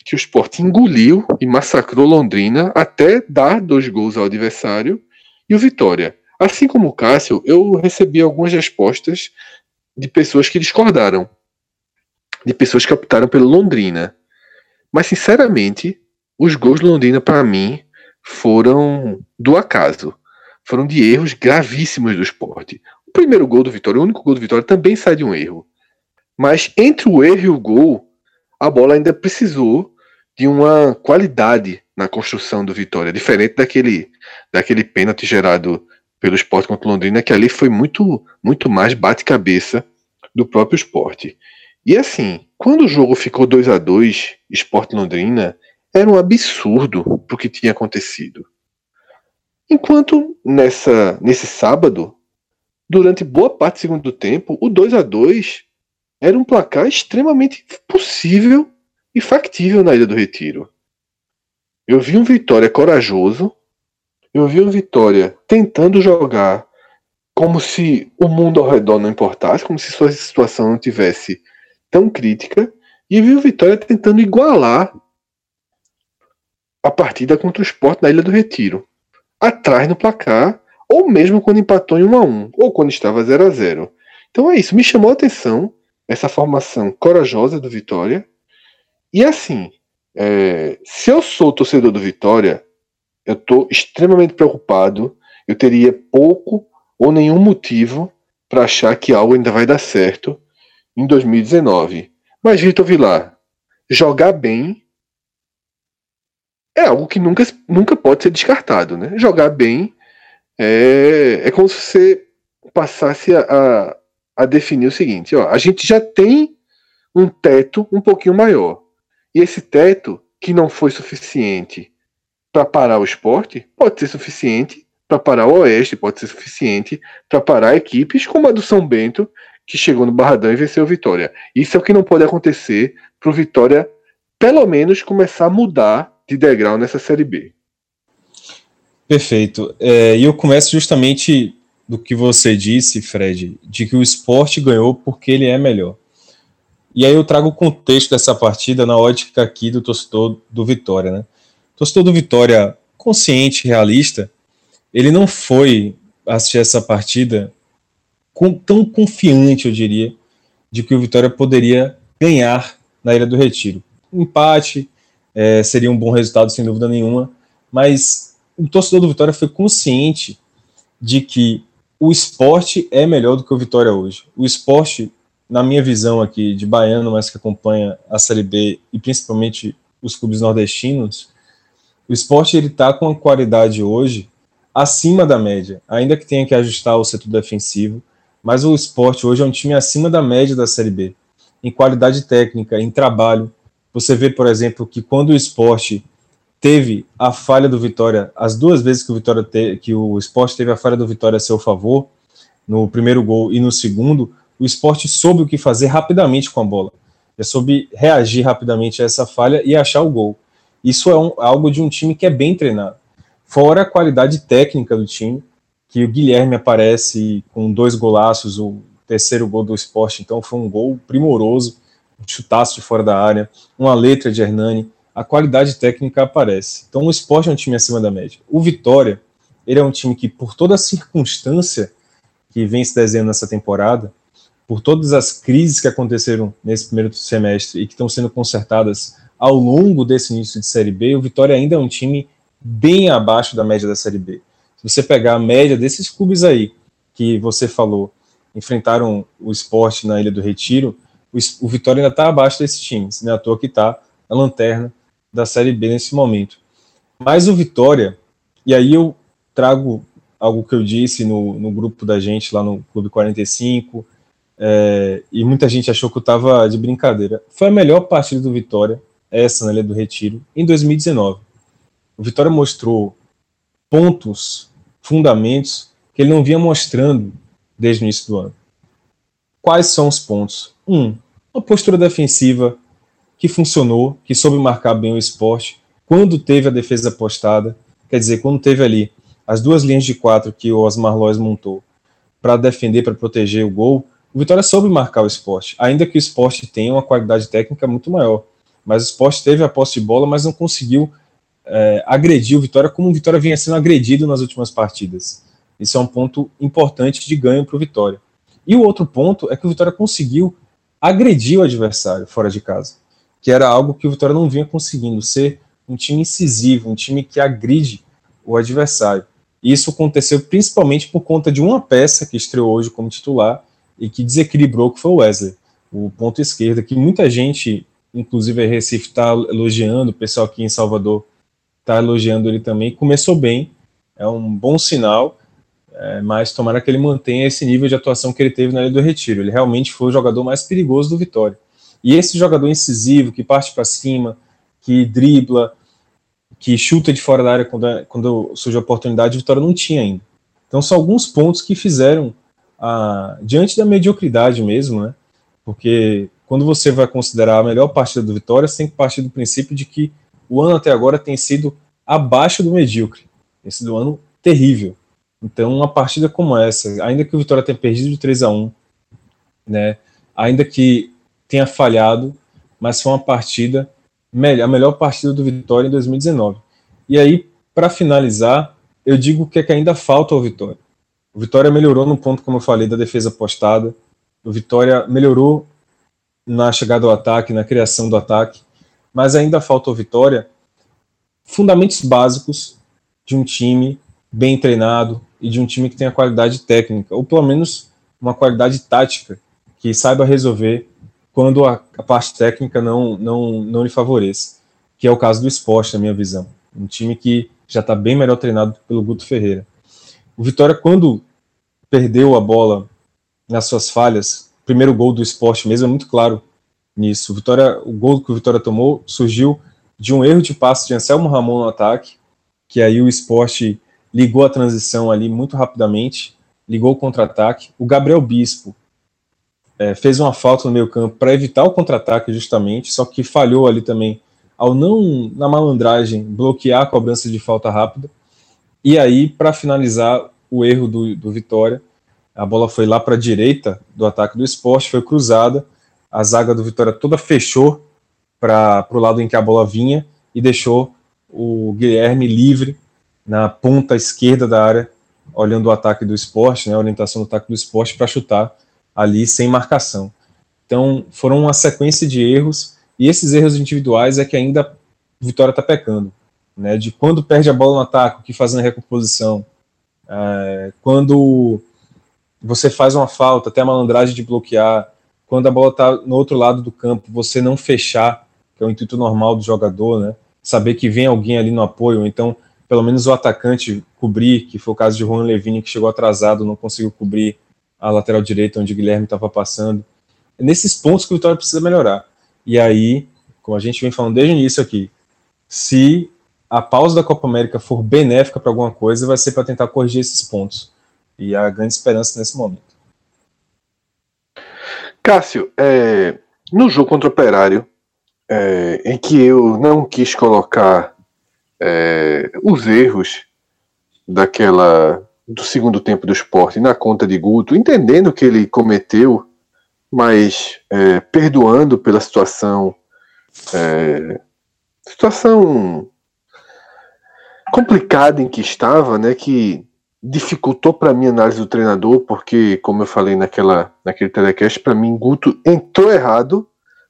que o Sport engoliu e massacrou Londrina até dar dois gols ao adversário e o Vitória. Assim como o Cássio, eu recebi algumas respostas de pessoas que discordaram, de pessoas que optaram pelo Londrina. Mas, sinceramente, os gols do Londrina, para mim, foram do acaso. Foram de erros gravíssimos do esporte. O primeiro gol do Vitória, o único gol do Vitória, também sai de um erro. Mas entre o erro e o gol, a bola ainda precisou de uma qualidade na construção do Vitória, diferente daquele, daquele pênalti gerado pelo esporte contra o Londrina, que ali foi muito, muito mais bate-cabeça do próprio esporte. E assim, quando o jogo ficou 2 a 2 esporte Londrina, era um absurdo o que tinha acontecido. Enquanto nessa, nesse sábado, durante boa parte do segundo tempo, o 2 a 2 era um placar extremamente possível e factível na Ilha do Retiro. Eu vi um Vitória corajoso, eu vi um Vitória tentando jogar como se o mundo ao redor não importasse, como se sua situação não tivesse tão crítica, E vi o Vitória tentando igualar a partida contra o Sport na Ilha do Retiro. Atrás no placar, ou mesmo quando empatou em 1 a 1 ou quando estava 0 a 0 Então é isso, me chamou a atenção essa formação corajosa do Vitória. E assim, é, se eu sou torcedor do Vitória, eu estou extremamente preocupado. Eu teria pouco ou nenhum motivo para achar que algo ainda vai dar certo em 2019. Mas, Vitor Vilar, jogar bem é algo que nunca, nunca pode ser descartado. Né? Jogar bem é, é como se você passasse a, a, a definir o seguinte: ó, a gente já tem um teto um pouquinho maior. E esse teto, que não foi suficiente para parar o esporte, pode ser suficiente para parar o Oeste, pode ser suficiente para parar equipes como a do São Bento, que chegou no Barradão e venceu o Vitória. Isso é o que não pode acontecer para o Vitória, pelo menos, começar a mudar de degrau nessa Série B. Perfeito. É, e eu começo justamente do que você disse, Fred, de que o esporte ganhou porque ele é melhor. E aí eu trago o contexto dessa partida na ótica aqui do torcedor do Vitória, né? O torcedor do Vitória consciente, realista, ele não foi assistir essa partida com, tão confiante, eu diria, de que o Vitória poderia ganhar na Ilha do Retiro. Empate é, seria um bom resultado, sem dúvida nenhuma, mas o torcedor do Vitória foi consciente de que o esporte é melhor do que o Vitória hoje. O esporte, na minha visão aqui, de baiano, mas que acompanha a Série B e principalmente os clubes nordestinos, o esporte ele está com a qualidade hoje acima da média, ainda que tenha que ajustar o setor defensivo, mas o esporte hoje é um time acima da média da Série B, em qualidade técnica, em trabalho. Você vê, por exemplo, que quando o esporte teve a falha do Vitória, as duas vezes que o Vitória te, que o esporte teve a falha do Vitória a seu favor, no primeiro gol e no segundo, o esporte soube o que fazer rapidamente com a bola. Ele soube reagir rapidamente a essa falha e achar o gol. Isso é um, algo de um time que é bem treinado. Fora a qualidade técnica do time, que o Guilherme aparece com dois golaços, o terceiro gol do esporte, então foi um gol primoroso, um chutaço de fora da área, uma letra de Hernani, a qualidade técnica aparece. Então o esporte é um time acima da média. O Vitória, ele é um time que, por toda circunstância que vem se desenhando nessa temporada, por todas as crises que aconteceram nesse primeiro semestre e que estão sendo consertadas ao longo desse início de Série B, o Vitória ainda é um time bem abaixo da média da Série B você pegar a média desses clubes aí que você falou, enfrentaram o esporte na Ilha do Retiro, o, Vitória ainda está abaixo desses times, né? À toa que está a lanterna da Série B nesse momento. Mas o Vitória, e aí eu trago algo que eu disse no, no grupo da gente lá no Clube 45, é, e muita gente achou que eu estava de brincadeira. Foi a melhor partida do Vitória, essa na Ilha do Retiro, em 2019. O Vitória mostrou pontos fundamentos que ele não vinha mostrando desde o início do ano. Quais são os pontos? Um, uma postura defensiva que funcionou, que soube marcar bem o esporte, quando teve a defesa postada, quer dizer, quando teve ali as duas linhas de quatro que o Osmar Lois montou para defender, para proteger o gol, o Vitória soube marcar o esporte, ainda que o esporte tenha uma qualidade técnica muito maior. Mas o esporte teve a posse de bola, mas não conseguiu é, agrediu o Vitória como o Vitória vinha sendo agredido nas últimas partidas. Isso é um ponto importante de ganho para o Vitória. E o outro ponto é que o Vitória conseguiu agredir o adversário fora de casa, que era algo que o Vitória não vinha conseguindo, ser um time incisivo, um time que agride o adversário. E isso aconteceu principalmente por conta de uma peça que estreou hoje como titular e que desequilibrou, que foi o Wesley, o ponto esquerdo, que muita gente, inclusive a Recife, está elogiando, o pessoal aqui em Salvador está elogiando ele também. Começou bem, é um bom sinal, é, mas tomara que ele mantenha esse nível de atuação que ele teve na Ilha do Retiro. Ele realmente foi o jogador mais perigoso do Vitória. E esse jogador incisivo, que parte para cima, que dribla, que chuta de fora da área quando, quando surge a oportunidade, o Vitória não tinha ainda. Então são alguns pontos que fizeram, a, diante da mediocridade mesmo, né? Porque quando você vai considerar a melhor partida do Vitória, você tem que partir do princípio de que o ano até agora tem sido abaixo do medíocre. Tem sido um ano terrível. Então, uma partida como essa, ainda que o Vitória tenha perdido de 3 a 1 né, ainda que tenha falhado, mas foi uma partida, a melhor partida do Vitória em 2019. E aí, para finalizar, eu digo que, é que ainda falta ao Vitória. O Vitória melhorou no ponto, como eu falei, da defesa postada. O Vitória melhorou na chegada ao ataque, na criação do ataque, mas ainda falta ao Vitória fundamentos básicos de um time bem treinado e de um time que tenha qualidade técnica, ou pelo menos uma qualidade tática, que saiba resolver quando a, a parte técnica não, não, não lhe favoreça, que é o caso do esporte, na minha visão. Um time que já está bem melhor treinado pelo Guto Ferreira. O Vitória, quando perdeu a bola nas suas falhas, primeiro gol do esporte mesmo é muito claro nisso. O, Vitória, o gol que o Vitória tomou surgiu de um erro de passe de Anselmo Ramon no ataque, que aí o esporte ligou a transição ali muito rapidamente, ligou o contra-ataque. O Gabriel Bispo é, fez uma falta no meio campo para evitar o contra-ataque justamente, só que falhou ali também ao não, na malandragem, bloquear a cobrança de falta rápida. E aí, para finalizar o erro do, do Vitória, a bola foi lá para a direita do ataque do esporte, foi cruzada, a zaga do Vitória toda fechou para o lado em que a bola vinha e deixou o Guilherme livre na ponta esquerda da área, olhando o ataque do esporte, né, a orientação do ataque do esporte para chutar ali sem marcação. Então foram uma sequência de erros e esses erros individuais é que ainda o Vitória está pecando, né, de quando perde a bola no ataque, o que faz na recomposição, é, quando você faz uma falta, até a malandragem de bloquear, quando a bola está no outro lado do campo, você não fechar que é o intuito normal do jogador, né? Saber que vem alguém ali no apoio, então pelo menos o atacante cobrir, que foi o caso de Juan Levine, que chegou atrasado, não conseguiu cobrir a lateral direita onde Guilherme estava passando. É nesses pontos que o Vitória precisa melhorar. E aí, como a gente vem falando desde o início aqui, se a pausa da Copa América for benéfica para alguma coisa, vai ser para tentar corrigir esses pontos. E a grande esperança nesse momento. Cássio, é, no jogo contra o Operário, é, em que eu não quis colocar é, os erros daquela do segundo tempo do esporte na conta de Guto, entendendo que ele cometeu, mas é, perdoando pela situação é, situação complicada em que estava, né, que dificultou para mim a análise do treinador, porque como eu falei naquela naquele telecast, para mim Guto entrou errado,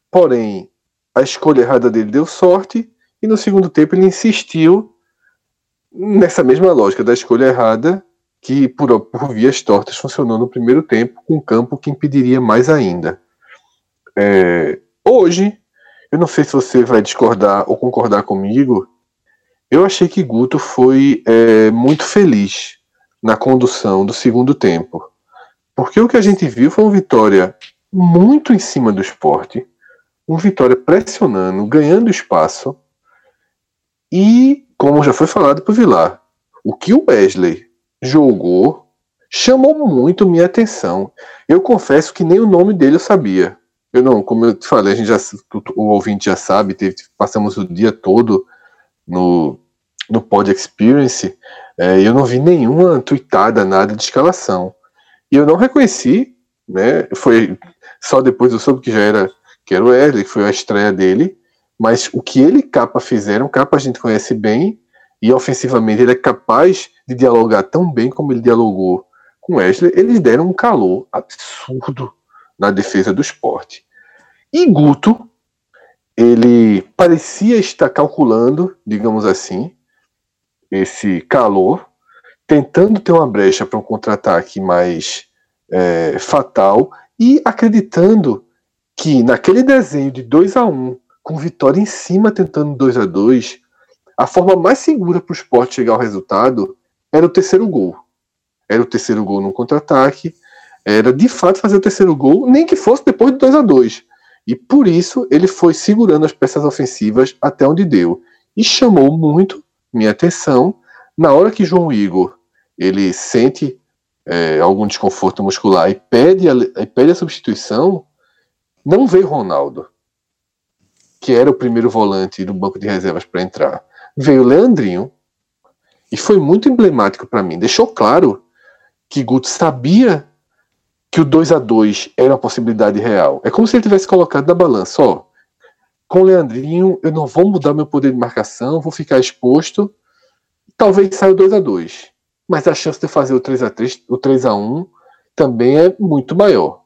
porém a escolha errada dele deu sorte, e no segundo tempo ele insistiu nessa mesma lógica da escolha errada, que por, por vias tortas funcionou no primeiro tempo, com um campo que impediria mais ainda. É, hoje, eu não sei se você vai discordar ou concordar comigo, eu achei que Guto foi é, muito feliz na condução do segundo tempo. Porque o que a gente viu foi uma vitória muito em cima do esporte, um Vitória pressionando, ganhando espaço. E, como já foi falado por Vilar, o que o Wesley jogou chamou muito minha atenção. Eu confesso que nem o nome dele eu sabia. Eu não, como eu te falei, a gente já, o ouvinte já sabe, teve, passamos o dia todo no, no Pod Experience, é, eu não vi nenhuma tweetada, nada de escalação. E eu não reconheci, né? Foi só depois eu soube que já era que era o Wesley, que foi a estreia dele, mas o que ele e Capa fizeram, Capa a gente conhece bem, e ofensivamente ele é capaz de dialogar tão bem como ele dialogou com Wesley, eles deram um calor absurdo na defesa do esporte. E Guto, ele parecia estar calculando, digamos assim, esse calor, tentando ter uma brecha para um contra-ataque mais é, fatal e acreditando que naquele desenho de 2 a 1 um, com vitória em cima tentando 2 a 2 a forma mais segura para o esporte chegar ao resultado era o terceiro gol. Era o terceiro gol no contra-ataque, era de fato fazer o terceiro gol, nem que fosse depois de 2 a 2 E por isso ele foi segurando as peças ofensivas até onde deu. E chamou muito minha atenção na hora que João Igor ele sente é, algum desconforto muscular e pede a, e pede a substituição, não veio Ronaldo, que era o primeiro volante do banco de reservas para entrar. Veio Leandrinho, e foi muito emblemático para mim. Deixou claro que Guto sabia que o 2 a 2 era uma possibilidade real. É como se ele tivesse colocado na balança, ó, com o Leandrinho, eu não vou mudar meu poder de marcação, vou ficar exposto. Talvez saia o 2 a 2 Mas a chance de fazer o 3 a 3 o 3 a 1 também é muito maior.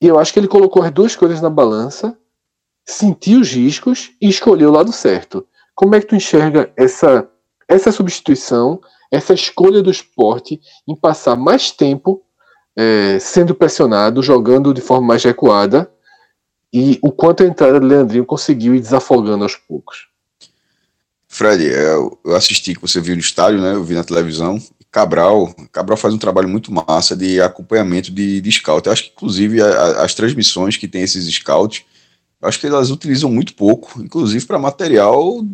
E eu acho que ele colocou as duas coisas na balança, sentiu os riscos e escolheu o lado certo. Como é que tu enxerga essa, essa substituição, essa escolha do esporte em passar mais tempo é, sendo pressionado, jogando de forma mais recuada, e o quanto a entrada do Leandrinho conseguiu ir desafogando aos poucos. Fred, é, eu assisti que você viu no estádio, né? Eu vi na televisão. Cabral, Cabral faz um trabalho muito massa de acompanhamento de, de scout. Eu acho que, inclusive, a, as transmissões que tem esses scouts, acho que elas utilizam muito pouco, inclusive para material.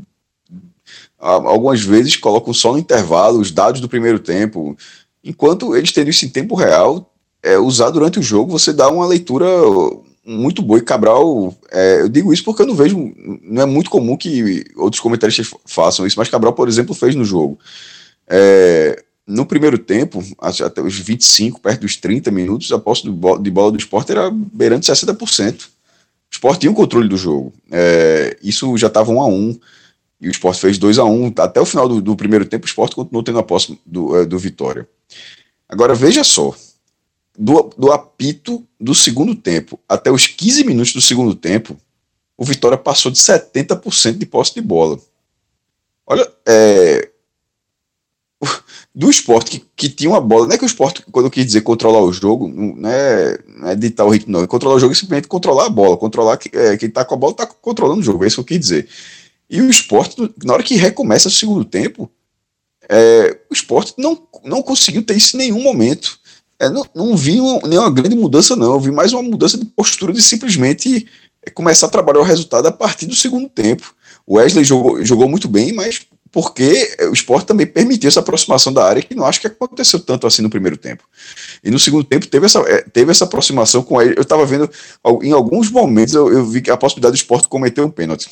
Algumas vezes colocam só no intervalo os dados do primeiro tempo, enquanto eles têm isso em tempo real, é, usar durante o jogo, você dá uma leitura muito boa. E Cabral, é, eu digo isso porque eu não vejo, não é muito comum que outros comentaristas façam isso, mas Cabral, por exemplo, fez no jogo. É, no primeiro tempo, até os 25, perto dos 30 minutos, a posse de bola do esporte era beirando 60%. O esporte tinha o controle do jogo. É, isso já estava 1 a 1 e o esporte fez 2 a 1 Até o final do, do primeiro tempo, o esporte continuou tendo a posse do, é, do Vitória. Agora, veja só, do, do apito do segundo tempo até os 15 minutos do segundo tempo, o Vitória passou de 70% de posse de bola. Olha, é, do esporte que, que tinha uma bola, não é que o esporte, quando eu quis dizer controlar o jogo, não é, não é o ritmo, não. É controlar o jogo é simplesmente controlar a bola. Controlar é, quem tá com a bola tá controlando o jogo, é isso que eu quis dizer. E o esporte, na hora que recomeça o segundo tempo, é, o esporte não, não conseguiu ter isso em nenhum momento. É, não, não vi uma, nenhuma grande mudança, não. Eu vi mais uma mudança de postura de simplesmente começar a trabalhar o resultado a partir do segundo tempo. O Wesley jogou, jogou muito bem, mas porque o esporte também permitiu essa aproximação da área, que não acho que aconteceu tanto assim no primeiro tempo. E no segundo tempo teve essa, é, teve essa aproximação com ele. Eu estava vendo, em alguns momentos, eu, eu vi que a possibilidade do esporte cometer um pênalti.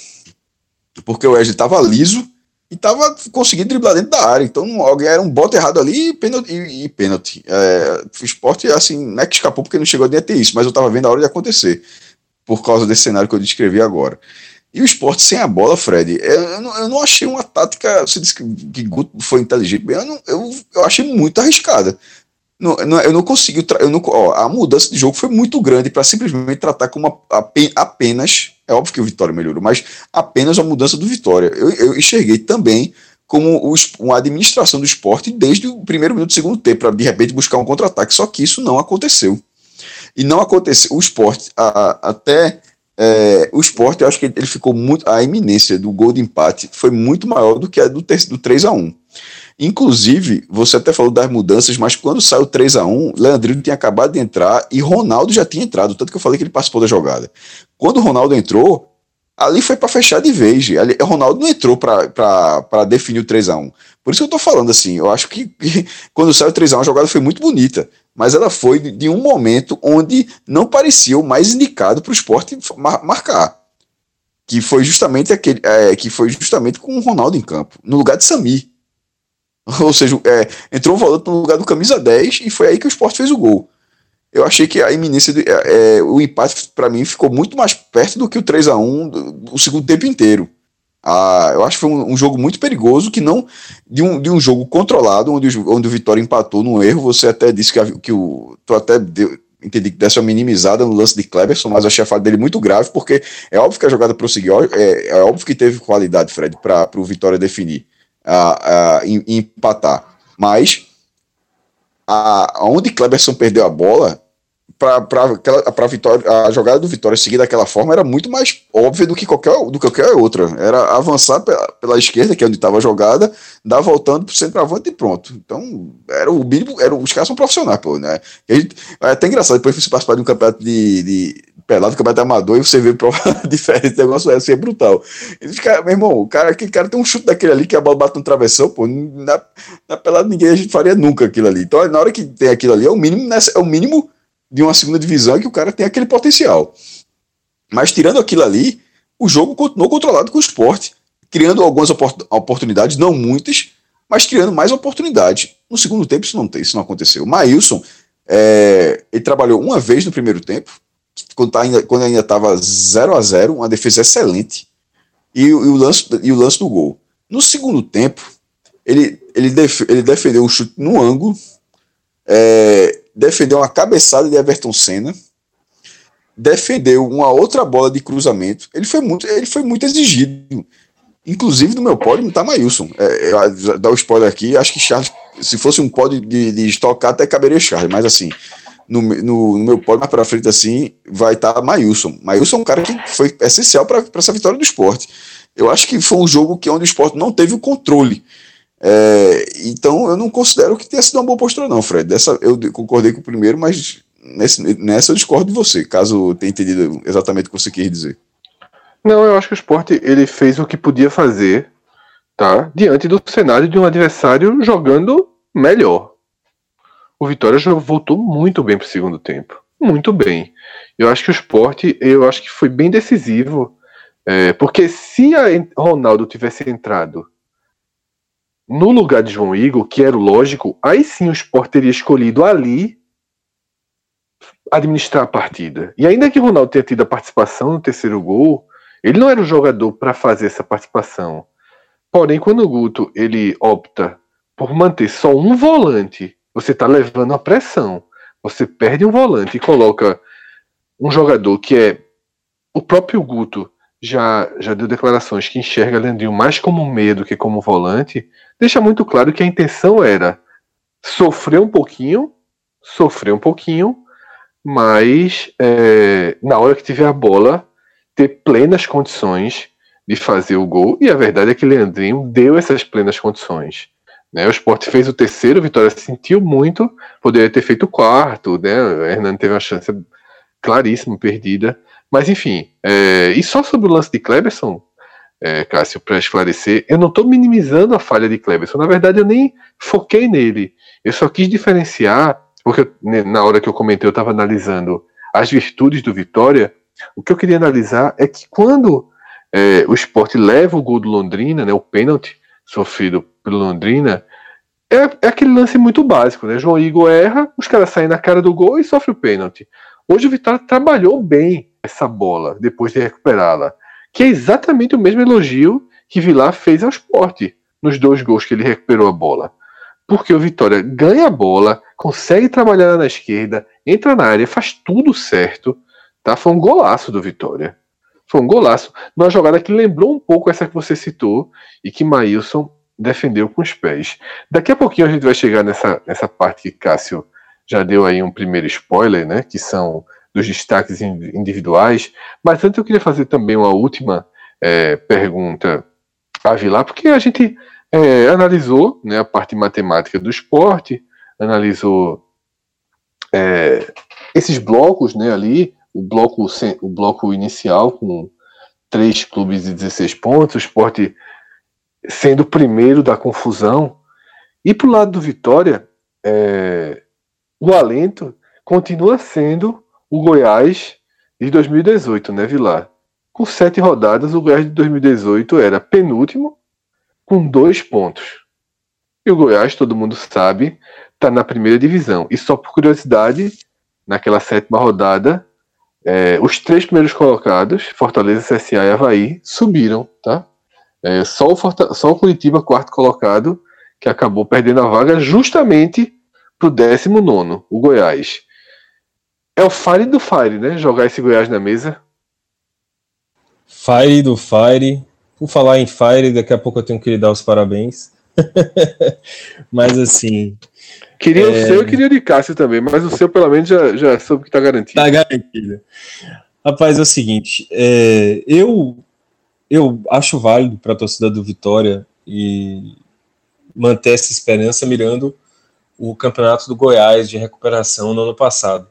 Porque o Wesley estava liso e tava conseguindo driblar dentro da área. Então alguém era um bote errado ali e pênalti. E, e pênalti. É, o esporte, assim, não é que escapou porque não chegou nem a ter isso, mas eu tava vendo a hora de acontecer. Por causa desse cenário que eu descrevi agora. E o esporte sem a bola, Fred, eu, eu, não, eu não, achei uma tática. Você disse que, Guto foi inteligente, eu, não, eu, eu achei muito arriscada. Não, não, eu não consigo. Eu não, ó, a mudança de jogo foi muito grande para simplesmente tratar como apenas. É óbvio que o Vitória melhorou, mas apenas a mudança do Vitória. Eu, eu enxerguei também como os, uma administração do esporte desde o primeiro minuto do segundo tempo, para de repente buscar um contra-ataque. Só que isso não aconteceu. E não aconteceu. O esporte, a, a, até. É, o esporte, eu acho que ele ficou muito. A iminência do gol de empate foi muito maior do que a do, do 3 a 1 Inclusive, você até falou das mudanças, mas quando saiu 3 a 1 Leandrinho tinha acabado de entrar e Ronaldo já tinha entrado, tanto que eu falei que ele participou da jogada. Quando o Ronaldo entrou, ali foi para fechar de vez. Ali, o Ronaldo não entrou para definir o 3 a 1 Por isso que eu tô falando assim, eu acho que, que quando saiu 3 a 1 a jogada foi muito bonita, mas ela foi de, de um momento onde não parecia o mais indicado para o esporte mar, marcar. Que foi justamente aquele, é, que foi justamente com o Ronaldo em campo, no lugar de Sami Ou seja, é, entrou um volante no lugar do camisa 10 e foi aí que o esporte fez o gol. Eu achei que a iminência, de, é, é o empate para mim ficou muito mais perto do que o 3 a 1 o segundo tempo inteiro. Ah, eu acho que foi um, um, jogo muito perigoso, que não de um, de um jogo controlado, onde, onde o Vitória empatou num erro. Você até disse que, a, que o. Tu até deu, entendi que desse uma minimizada no lance de Kleberson, mas eu achei a falha dele muito grave, porque é óbvio que a jogada prosseguiu, é, é óbvio que teve qualidade, Fred, para o Vitória definir a, a, empatar. Mas a, onde Kleberson perdeu a bola, para a vitória, a jogada do Vitória seguir daquela forma era muito mais óbvia do que qualquer, do que qualquer outra. Era avançar pela, pela esquerda, que é onde estava a jogada, dar voltando para o centroavante e pronto. Então, era o mínimo, era, os caras são profissionais, pô, né? Gente, é até engraçado, depois você participar de um campeonato de, de pelado, campeonato amador, e você vê prova diferente, o negócio é assim, é brutal. E fica, meu irmão, o cara, aquele cara tem um chute daquele ali que a bola bate no travessão, pô, na, na pelada ninguém a gente faria nunca aquilo ali. Então, na hora que tem aquilo ali, é o mínimo, nessa, é o mínimo de uma segunda divisão que o cara tem aquele potencial. Mas tirando aquilo ali, o jogo continuou controlado com o esporte, criando algumas oportunidades, não muitas, mas criando mais oportunidades. No segundo tempo isso não, tem, isso não aconteceu. O Maílson, é, ele trabalhou uma vez no primeiro tempo, quando, tá ainda estava 0 a 0 uma defesa excelente, e, e, o lance, e o lance do gol. No segundo tempo, ele, ele, def, ele defendeu um chute no ângulo, é, defendeu uma cabeçada de Everton Senna, defendeu uma outra bola de cruzamento. Ele foi muito, ele foi muito exigido. Inclusive no meu pódio não tá Maílson. É, é, dá o spoiler aqui, acho que Charles, se fosse um pódio de, de estocar, até caberia Charles, mas assim, no, no, no meu pódio mais para frente assim, vai estar tá Maílson. Maílson é um cara que foi essencial para essa vitória do esporte. Eu acho que foi um jogo que onde o esporte não teve o controle. É, então eu não considero que tenha sido uma boa postura, não, Fred. Dessa, eu concordei com o primeiro, mas nesse, nessa eu discordo de você, caso tenha entendido exatamente o que você quis dizer. Não, eu acho que o esporte ele fez o que podia fazer, tá? Diante do cenário de um adversário jogando melhor. O Vitória já voltou muito bem para o segundo tempo. Muito bem. Eu acho que o esporte, eu acho que foi bem decisivo. É, porque se a Ronaldo tivesse entrado no lugar de João Igor, que era o lógico, aí sim o esporte teria escolhido ali administrar a partida. E ainda que o Ronaldo tenha tido a participação no terceiro gol, ele não era o jogador para fazer essa participação. Porém, quando o Guto ele opta por manter só um volante, você está levando a pressão. Você perde um volante e coloca um jogador que é o próprio Guto já, já deu declarações que enxerga Leandrinho mais como meia do que como volante, deixa muito claro que a intenção era sofrer um pouquinho, sofrer um pouquinho, mas é, na hora que tiver a bola, ter plenas condições de fazer o gol. E a verdade é que Leandrinho deu essas plenas condições. Né? O Sport fez o terceiro, Vitória sentiu muito, poderia ter feito o quarto, né? O Hernando teve uma chance claríssima, perdida. Mas enfim, é, e só sobre o lance de Kleberson, é, Cássio, para esclarecer, eu não estou minimizando a falha de Kleberson. Na verdade, eu nem foquei nele. Eu só quis diferenciar, porque né, na hora que eu comentei, eu estava analisando as virtudes do Vitória. O que eu queria analisar é que quando é, o esporte leva o gol do Londrina, né, o pênalti sofrido pelo Londrina, é, é, aquele lance muito básico, né? João Igor erra, os caras saem na cara do gol e sofre o pênalti. Hoje o Vitória trabalhou bem essa bola depois de recuperá-la que é exatamente o mesmo elogio que Vilar fez ao esporte nos dois gols que ele recuperou a bola. Porque o Vitória ganha a bola, consegue trabalhar na esquerda, entra na área, faz tudo certo. Tá? Foi um golaço do Vitória. Foi um golaço. Numa jogada que lembrou um pouco essa que você citou e que Maílson defendeu com os pés. Daqui a pouquinho a gente vai chegar nessa, nessa parte que Cássio já deu aí um primeiro spoiler, né? Que são dos destaques individuais. Mas antes eu queria fazer também uma última é, pergunta a Vilar, porque a gente é, analisou né, a parte matemática do esporte, analisou é, esses blocos né, ali, o bloco, o bloco inicial com três clubes de 16 pontos, o esporte sendo o primeiro da confusão. E para o lado do Vitória, é, o alento continua sendo o Goiás de 2018, né, Vilar? Com sete rodadas, o Goiás de 2018 era penúltimo, com dois pontos. E o Goiás, todo mundo sabe, está na primeira divisão. E só por curiosidade, naquela sétima rodada, é, os três primeiros colocados, Fortaleza, CSA e Havaí, subiram, tá? É, só, o só o Curitiba, quarto colocado, que acabou perdendo a vaga justamente para o décimo nono, o Goiás. É o Fire do Fire, né? Jogar esse Goiás na mesa. Fire do Fire. Por falar em Fire, daqui a pouco eu tenho que lhe dar os parabéns. mas assim. Queria é... o seu e queria o de Cássio também, mas o seu pelo menos já, já soube que tá garantido. Tá garantido. Rapaz, é o seguinte, é, eu, eu acho válido para a torcida do Vitória e manter essa esperança mirando o campeonato do Goiás de recuperação no ano passado.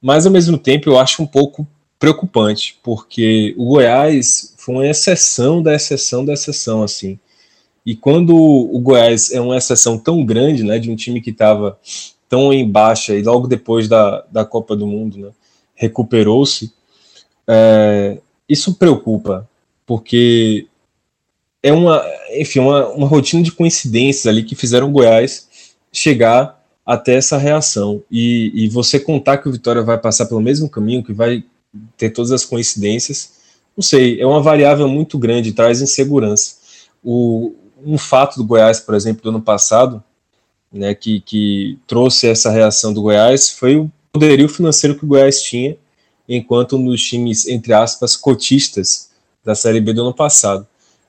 Mas ao mesmo tempo eu acho um pouco preocupante, porque o Goiás foi uma exceção da exceção da exceção, assim. E quando o Goiás é uma exceção tão grande, né, de um time que estava tão em baixa e logo depois da, da Copa do Mundo, né, recuperou-se, é, isso preocupa, porque é uma, enfim, uma, uma rotina de coincidências ali que fizeram o Goiás chegar até essa reação. E, e você contar que o Vitória vai passar pelo mesmo caminho, que vai ter todas as coincidências, não sei, é uma variável muito grande, traz insegurança. O, um fato do Goiás, por exemplo, do ano passado, né, que, que trouxe essa reação do Goiás, foi o poderio financeiro que o Goiás tinha, enquanto nos times, entre aspas, cotistas da Série B do ano passado.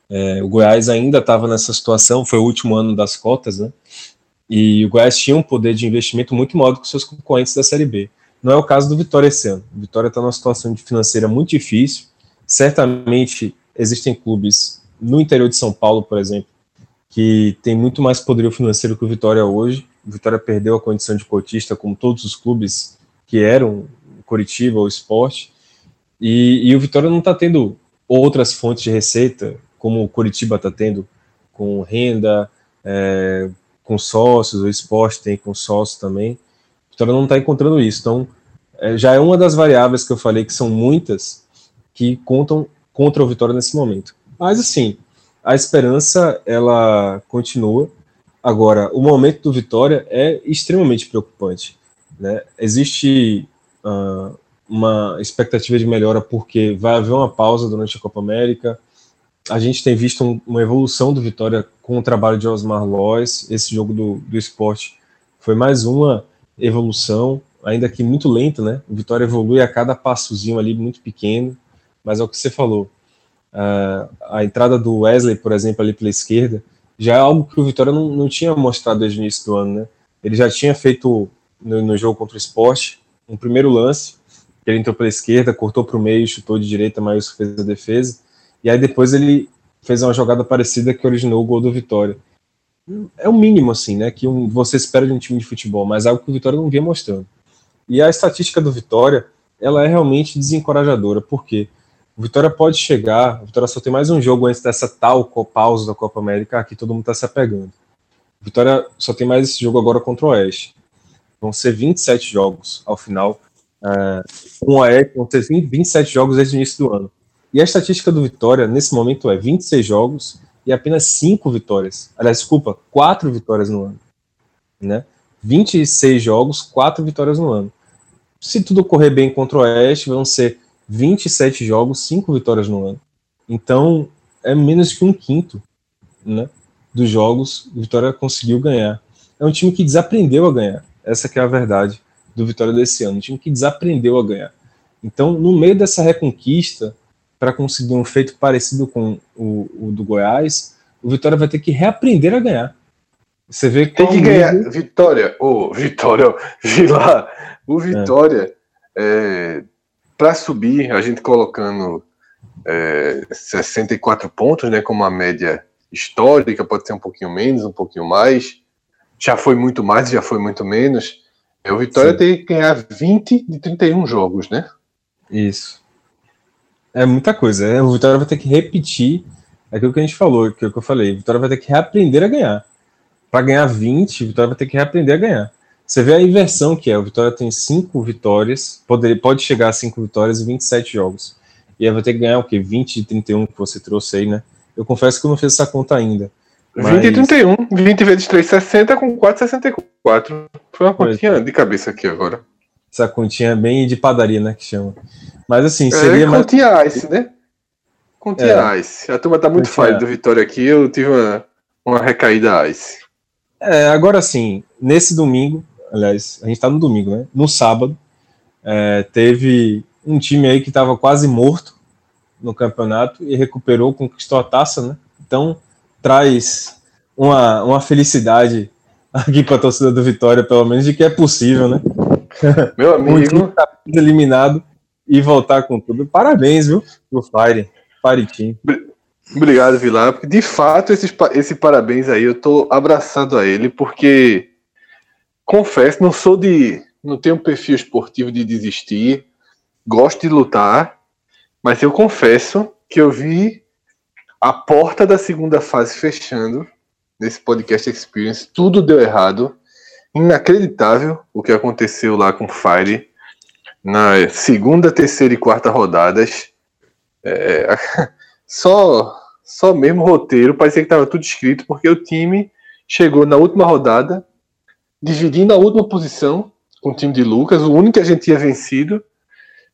É, o Goiás ainda estava nessa situação, foi o último ano das cotas, né? E o Goiás tinha um poder de investimento muito maior do que seus concorrentes da Série B. Não é o caso do Vitória esse ano. O Vitória está numa situação financeira muito difícil. Certamente existem clubes no interior de São Paulo, por exemplo, que tem muito mais poderio financeiro que o Vitória hoje. O Vitória perdeu a condição de cotista, como todos os clubes que eram Curitiba ou Esporte. E, e o Vitória não está tendo outras fontes de receita, como o Curitiba está tendo, com renda, é, com sócios, o esporte tem com sócios também. O Vitória não está encontrando isso. Então, é, já é uma das variáveis que eu falei que são muitas que contam contra o Vitória nesse momento. Mas, assim, a esperança, ela continua. Agora, o momento do Vitória é extremamente preocupante. Né? Existe uh, uma expectativa de melhora porque vai haver uma pausa durante a Copa América. A gente tem visto um, uma evolução do Vitória com o trabalho de Osmar Lois. Esse jogo do, do esporte foi mais uma evolução, ainda que muito lenta, né? O Vitória evolui a cada passozinho ali, muito pequeno, mas é o que você falou. Uh, a entrada do Wesley, por exemplo, ali pela esquerda, já é algo que o Vitória não, não tinha mostrado desde o início do ano, né? Ele já tinha feito no, no jogo contra o esporte um primeiro lance, ele entrou pela esquerda, cortou para o meio, chutou de direita, mas fez a defesa. E aí depois ele fez uma jogada parecida que originou o gol do Vitória. É o mínimo, assim, né? Que um, você espera de um time de futebol, mas é algo que o Vitória não vinha mostrando. E a estatística do Vitória, ela é realmente desencorajadora, porque o Vitória pode chegar, o Vitória só tem mais um jogo antes dessa tal pausa da Copa América, aqui todo mundo está se apegando. O Vitória só tem mais esse jogo agora contra o Oeste. Vão ser 27 jogos ao final Uh, com a Oeste vão ter 27 jogos desde o início do ano. E a estatística do Vitória, nesse momento, é 26 jogos e apenas 5 vitórias. Aliás, desculpa, 4 vitórias no ano. Né? 26 jogos, 4 vitórias no ano. Se tudo correr bem contra o Oeste, vão ser 27 jogos, 5 vitórias no ano. Então, é menos que um quinto né, dos jogos o Vitória conseguiu ganhar. É um time que desaprendeu a ganhar. Essa é a verdade do Vitória desse ano, um time que desaprendeu a ganhar. Então, no meio dessa reconquista, para conseguir um feito parecido com o, o, do Goiás, o Vitória vai ter que reaprender a ganhar. Você vê Tem que ganhar. Nível... Vitória, o oh, Vitória, Vila, o Vitória, é. é, para subir, a gente colocando é, 64 pontos, né, como a média histórica, pode ser um pouquinho menos, um pouquinho mais. Já foi muito mais, já foi muito menos. É, o Vitória Sim. tem que ganhar 20 de 31 jogos, né? Isso. É muita coisa. Né? O Vitória vai ter que repetir aquilo que a gente falou, aquilo que eu falei. O Vitória vai ter que reaprender a ganhar. Para ganhar 20, o Vitória vai ter que reaprender a ganhar. Você vê a inversão que é. O Vitória tem 5 vitórias, pode, pode chegar a 5 vitórias e 27 jogos. E aí vai ter que ganhar o quê? 20 de 31 que você trouxe aí, né? Eu confesso que eu não fiz essa conta ainda. 20 e 31, 20 vezes 3, 60 com 4, 64. Foi uma continha é. de cabeça aqui agora. Essa continha bem de padaria, né, que chama. Mas assim, é, seria... É, continha mais... ice, né? Continha é. ice. A turma tá muito falha do Vitória aqui, eu tive uma, uma recaída ice. É, agora sim, nesse domingo, aliás, a gente tá no domingo, né? No sábado, é, teve um time aí que tava quase morto no campeonato e recuperou, conquistou a taça, né? Então, traz uma, uma felicidade aqui para a torcida do Vitória, pelo menos, de que é possível, né? Meu amigo. tá eliminado e voltar com tudo. Parabéns, viu, pro Fire, Fire Team. Obrigado, Vilar, porque de fato esse, esse parabéns aí eu tô abraçado a ele, porque confesso, não sou de. não tenho um perfil esportivo de desistir, gosto de lutar, mas eu confesso que eu vi a porta da segunda fase fechando nesse podcast Experience. Tudo deu errado. Inacreditável o que aconteceu lá com Fire na segunda, terceira e quarta rodadas. É, só, só mesmo roteiro, parecia que estava tudo escrito, porque o time chegou na última rodada, dividindo a última posição com o time de Lucas, o único que a gente tinha vencido.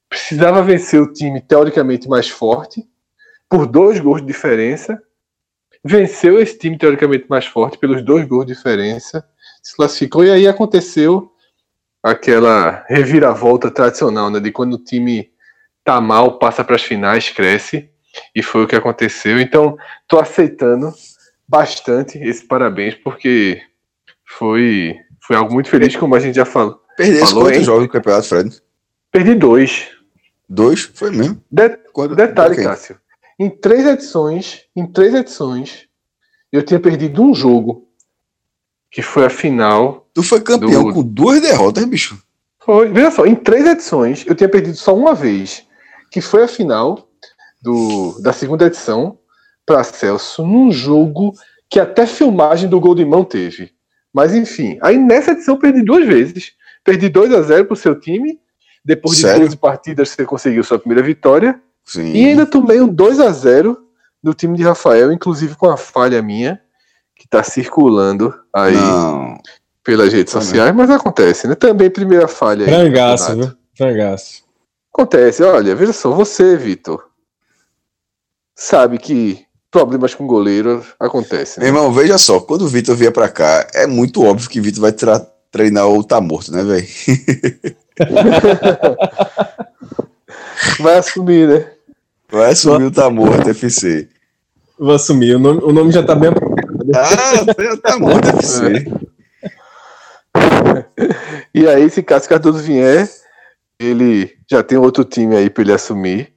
Precisava vencer o time teoricamente mais forte, por dois gols de diferença. Venceu esse time teoricamente mais forte pelos dois gols de diferença. Se classificou e aí aconteceu aquela reviravolta tradicional, né? De quando o time tá mal, passa para as finais, cresce. E foi o que aconteceu. Então, tô aceitando bastante esse parabéns, porque foi, foi algo muito feliz, como a gente já falou. Perdeu quantos jogos do Campeonato, Fred? Perdi dois. Dois? Foi mesmo? De- Quando- detalhe, Ok. Cássio. Em três edições, em três edições, eu tinha perdido um jogo, que foi a final. Tu foi campeão Do- com duas derrotas, bicho. Foi, veja só, em três edições, eu tinha perdido só uma vez, que foi a final do, da segunda edição para Celso, num jogo que até filmagem do gol de mão teve. Mas enfim, aí nessa edição eu perdi duas vezes. Perdi 2 a 0 pro seu time. Depois de Sério? 12 partidas, você conseguiu sua primeira vitória. Sim. E ainda tomei um 2 a 0 do time de Rafael, inclusive com a falha minha, que está circulando aí Não. pelas redes Também. sociais, mas acontece, né? Também primeira falha aí. Frangaço, viu? Frangaço. Acontece, olha, veja só, você, Vitor, sabe que problemas com goleiro acontecem. Né? irmão, veja só, quando o Vitor vier pra cá, é muito óbvio que o Vitor vai tra- treinar ou tá morto, né, velho? Vai assumir, né? Vai assumir o tá morto, FC. Vou assumir. O nome, o nome já tá bem. Ah, tá morto, FC. E aí, se Cássio Cardoso vier, ele já tem outro time aí para ele assumir,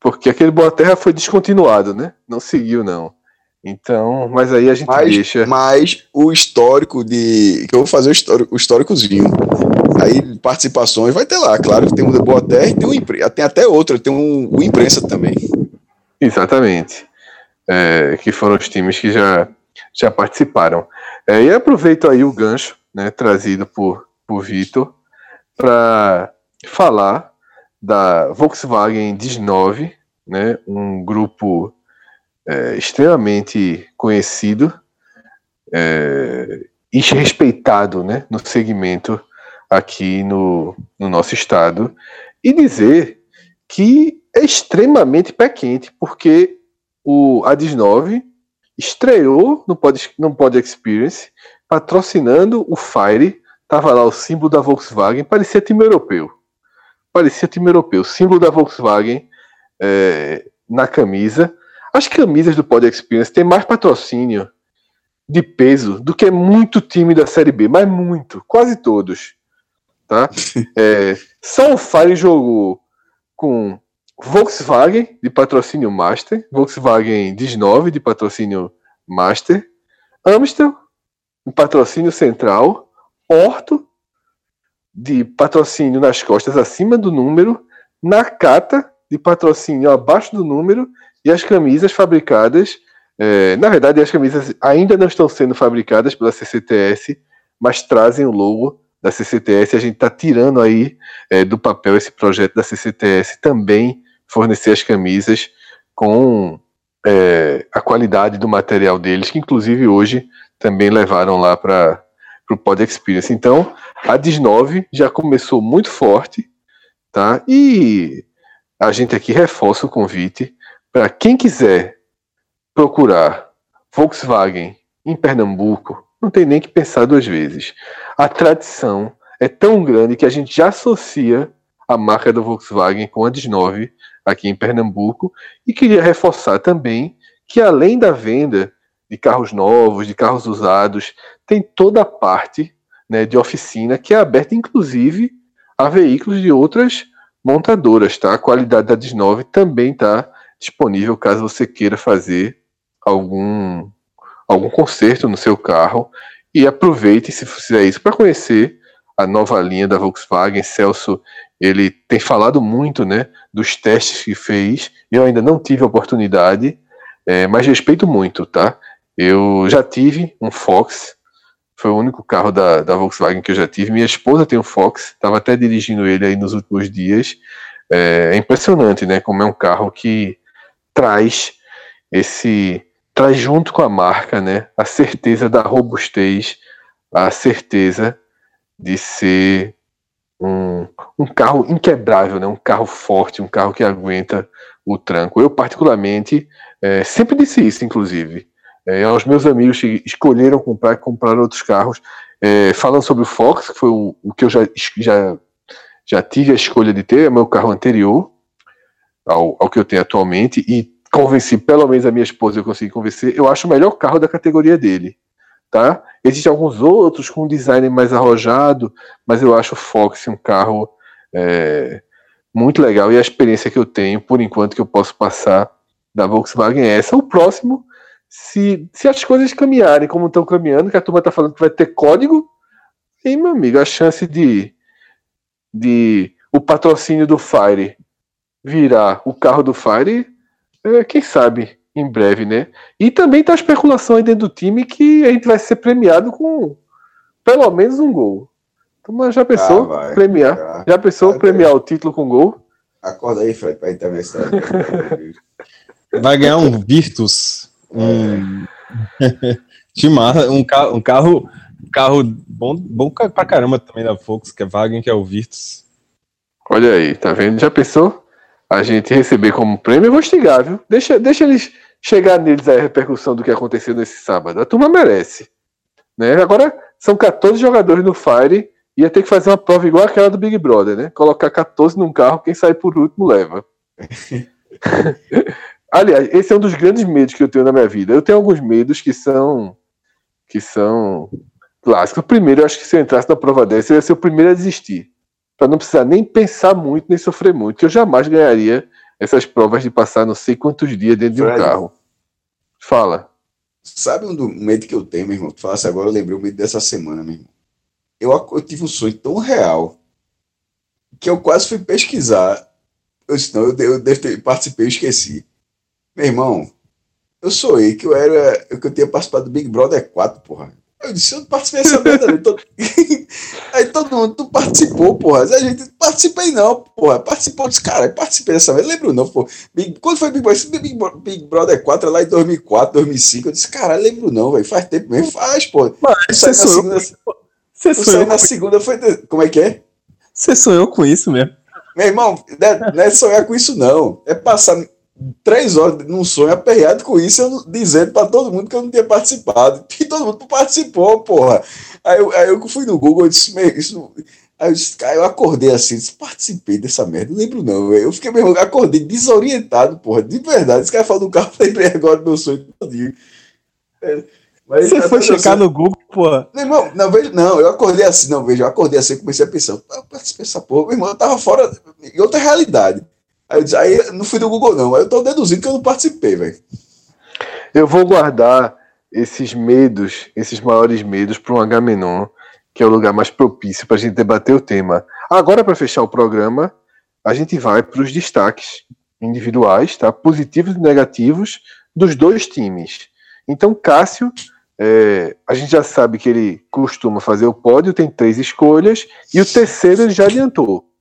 porque aquele Boa Terra foi descontinuado, né? Não seguiu, não. Então, mas aí a gente Mas, deixa. mas o histórico de. Que eu vou fazer o histórico, o históricozinho. Aí, participações, vai ter lá. Claro que tem um da Boa Terra e tem, um, tem até outra, tem um, o imprensa também. Exatamente. É, que foram os times que já, já participaram. É, e aproveito aí o gancho, né, trazido por, por Vitor, para falar da Volkswagen 19, né, um grupo é, extremamente conhecido é, e respeitado né, no segmento aqui no, no nosso estado, e dizer que é extremamente pé quente, porque o a 19 estreou no Pod, no Pod Experience, patrocinando o Fire. Tava lá o símbolo da Volkswagen, parecia time europeu. Parecia time europeu. Símbolo da Volkswagen é, na camisa. As camisas do Pod Experience têm mais patrocínio de peso do que muito time da Série B, mas muito, quase todos. Tá? É, só o Fire jogou com Volkswagen de patrocínio Master, Volkswagen 19 de patrocínio Master, Amstel de patrocínio Central, Porto de patrocínio nas costas acima do número, Nakata de patrocínio abaixo do número. E as camisas fabricadas, eh, na verdade as camisas ainda não estão sendo fabricadas pela CCTS, mas trazem o logo da CCTS. A gente está tirando aí eh, do papel esse projeto da CCTS também fornecer as camisas com é, a qualidade do material deles, que inclusive hoje também levaram lá para o Pod Experience. Então, a 19 já começou muito forte, tá? E a gente aqui reforça o convite para quem quiser procurar Volkswagen em Pernambuco, não tem nem que pensar duas vezes. A tradição é tão grande que a gente já associa a marca da Volkswagen com a 19 aqui em Pernambuco e queria reforçar também que além da venda de carros novos, de carros usados, tem toda a parte né, de oficina que é aberta inclusive a veículos de outras montadoras, tá? A qualidade da 19 também está disponível caso você queira fazer algum algum conserto no seu carro e aproveite se fizer isso para conhecer a nova linha da Volkswagen. Celso, ele tem falado muito, né, dos testes que fez. Eu ainda não tive a oportunidade, é, mas respeito muito, tá? Eu já tive um Fox, foi o único carro da, da Volkswagen que eu já tive. Minha esposa tem um Fox, estava até dirigindo ele aí nos últimos dias. É, é impressionante, né? Como é um carro que traz esse traz junto com a marca, né, a certeza da robustez, a certeza de ser um, um carro inquebrável, né? um carro forte, um carro que aguenta o tranco. Eu, particularmente, é, sempre disse isso, inclusive. É, aos meus amigos que escolheram comprar e compraram outros carros, é, falando sobre o Fox, que foi o, o que eu já, já, já tive a escolha de ter, é meu carro anterior ao, ao que eu tenho atualmente, e convenci, pelo menos a minha esposa eu consegui convencer, eu acho o melhor carro da categoria dele. Tá? Existem alguns outros com um design mais arrojado, mas eu acho o Fox um carro é, muito legal e a experiência que eu tenho, por enquanto, que eu posso passar da Volkswagen é essa. O próximo, se, se as coisas caminharem como estão caminhando, que a turma está falando que vai ter código, e meu amigo, a chance de, de o patrocínio do Fire virar o carro do Fire, é, quem sabe em breve, né? E também tá a especulação aí dentro do time que a gente vai ser premiado com pelo menos um gol. Então, já pensou ah, premiar? Já, já pensou vai premiar o título com gol? Acorda aí, Fred, para intervenção. vai ganhar um Virtus, um é. um carro, um carro, carro bom, bom pra caramba também da Fox, que é Wagen, que é o Virtus. Olha aí, tá vendo? Já pensou? A gente receber como prêmio, eu vou estigar, viu? Deixa, deixa eles chegar neles a repercussão do que aconteceu nesse sábado. A turma merece. Né? Agora, são 14 jogadores no Fire, ia ter que fazer uma prova igual aquela do Big Brother, né? Colocar 14 num carro, quem sai por último leva. Aliás, esse é um dos grandes medos que eu tenho na minha vida. Eu tenho alguns medos que são que são clássicos. O primeiro, eu acho que se eu entrasse na prova dessa, eu ia ser o primeiro a desistir. Para não precisar nem pensar muito, nem sofrer muito. Que eu jamais ganharia essas provas de passar não sei quantos dias dentro Fred, de um carro. Fala. Sabe um do medo que eu tenho, meu irmão? Tu falasse agora, eu lembrei o medo dessa semana, meu irmão. Eu, eu tive um sonho tão real que eu quase fui pesquisar. Eu disse, não, eu, eu devo ter, participei, eu esqueci. Meu irmão, eu sonhei que eu era. que eu tinha participado do Big Brother 4, porra. Eu disse, eu não participei dessa merda, Aí todo mundo, tu participou, porra. A gente, participei não, porra. Participou desse cara, participei dessa vez. Lembro não, porra. Big, quando foi Big Brother? Big, Big Brother 4, lá em 2004, 2005. Eu disse, cara, lembro não, velho. Faz tempo mesmo. Faz, pô. Mas você sonhou, segunda, você sonhou na segunda foi. Como é que é? Você sonhou com isso mesmo? Meu irmão, não é, não é sonhar com isso, não. É passar três horas num sonho aperreado com isso, eu dizendo para todo mundo que eu não tinha participado. E todo mundo participou, porra. Aí eu, aí eu fui no Google e disse, isso. Aí eu disse, cara, eu acordei assim, disse, participei dessa merda, não lembro não, velho. Eu fiquei mesmo, acordei desorientado, porra, de verdade. Esse cara falou do carro, lembrei agora do meu sonho todinho. É, mas Você foi checar assim, no Google, porra? Meu irmão, não, vejo, não, eu acordei assim, não, vejo, eu acordei assim, comecei a pensar, eu participei dessa porra, meu irmão, eu tava fora, em outra realidade. Aí, aí não fui do Google, não. Aí eu tô deduzindo que eu não participei, velho. Eu vou guardar esses medos, esses maiores medos, para um Agamenon, que é o lugar mais propício para a gente debater o tema. Agora, para fechar o programa, a gente vai para os destaques individuais, tá? positivos e negativos, dos dois times. Então, Cássio, é, a gente já sabe que ele costuma fazer o pódio, tem três escolhas, e o terceiro ele já adiantou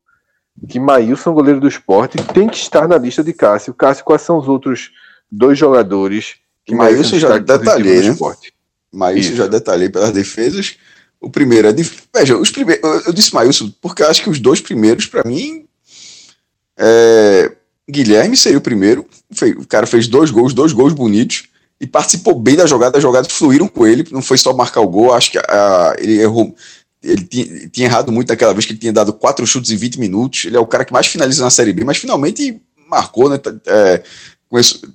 que Maílson, goleiro do esporte, tem que estar na lista de Cássio. Cássio, quais são os outros dois jogadores que Maílson já detalhei, né? Maílson já detalhei pelas defesas. O primeiro é de. Veja, os primeiros. Eu disse Maílson porque acho que os dois primeiros, para mim. É, Guilherme seria o primeiro. O cara fez dois gols, dois gols bonitos. E participou bem da jogada. As jogadas fluíram com ele. Não foi só marcar o gol. Acho que a, ele errou ele tinha, tinha, errado muito daquela vez que ele tinha dado quatro chutes em 20 minutos. Ele é o cara que mais finaliza na Série B, mas finalmente marcou, né? É,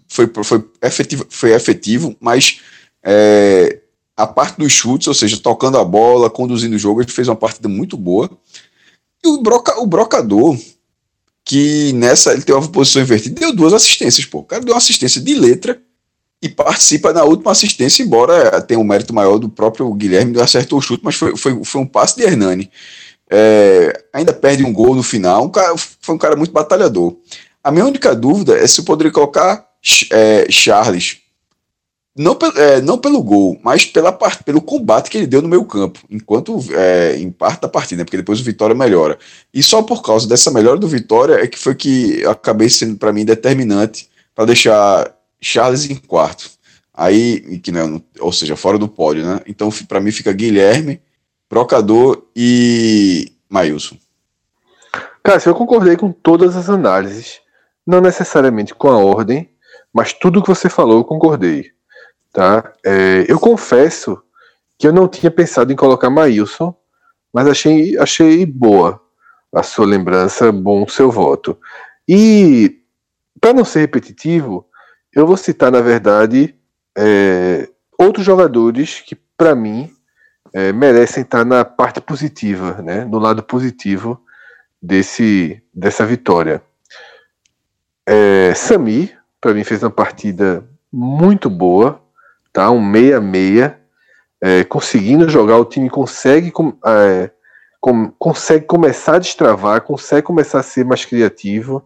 foi, foi, efetivo, foi efetivo, mas é, a parte dos chutes, ou seja, tocando a bola, conduzindo o jogo, ele fez uma partida muito boa. E o, broca, o brocador, que nessa ele tem uma posição invertida, deu duas assistências, pô. O cara deu uma assistência de letra e participa na última assistência, embora tenha um mérito maior do próprio Guilherme, acertou o chute, mas foi, foi, foi um passe de Hernani. É, ainda perde um gol no final, um cara, foi um cara muito batalhador. A minha única dúvida é se eu poderia colocar é, Charles, não, é, não pelo gol, mas pela parte, pelo combate que ele deu no meio campo, enquanto é, em parte da partida, porque depois o Vitória melhora. E só por causa dessa melhora do Vitória é que foi que acabei sendo para mim determinante para deixar Charles em quarto. Aí, que não, ou seja, fora do pódio, né? Então, para mim fica Guilherme, Brocador e Mailson. Cássio, eu concordei com todas as análises, não necessariamente com a ordem, mas tudo que você falou eu concordei. Tá? É, eu confesso que eu não tinha pensado em colocar Maílson, mas achei, achei boa a sua lembrança, bom o seu voto. E, para não ser repetitivo, eu vou citar, na verdade, é, outros jogadores que, para mim, é, merecem estar na parte positiva, né, no lado positivo desse, dessa vitória. É, Sami, para mim, fez uma partida muito boa, tá? um meia-meia, é, conseguindo jogar, o time consegue, é, com, consegue começar a destravar, consegue começar a ser mais criativo,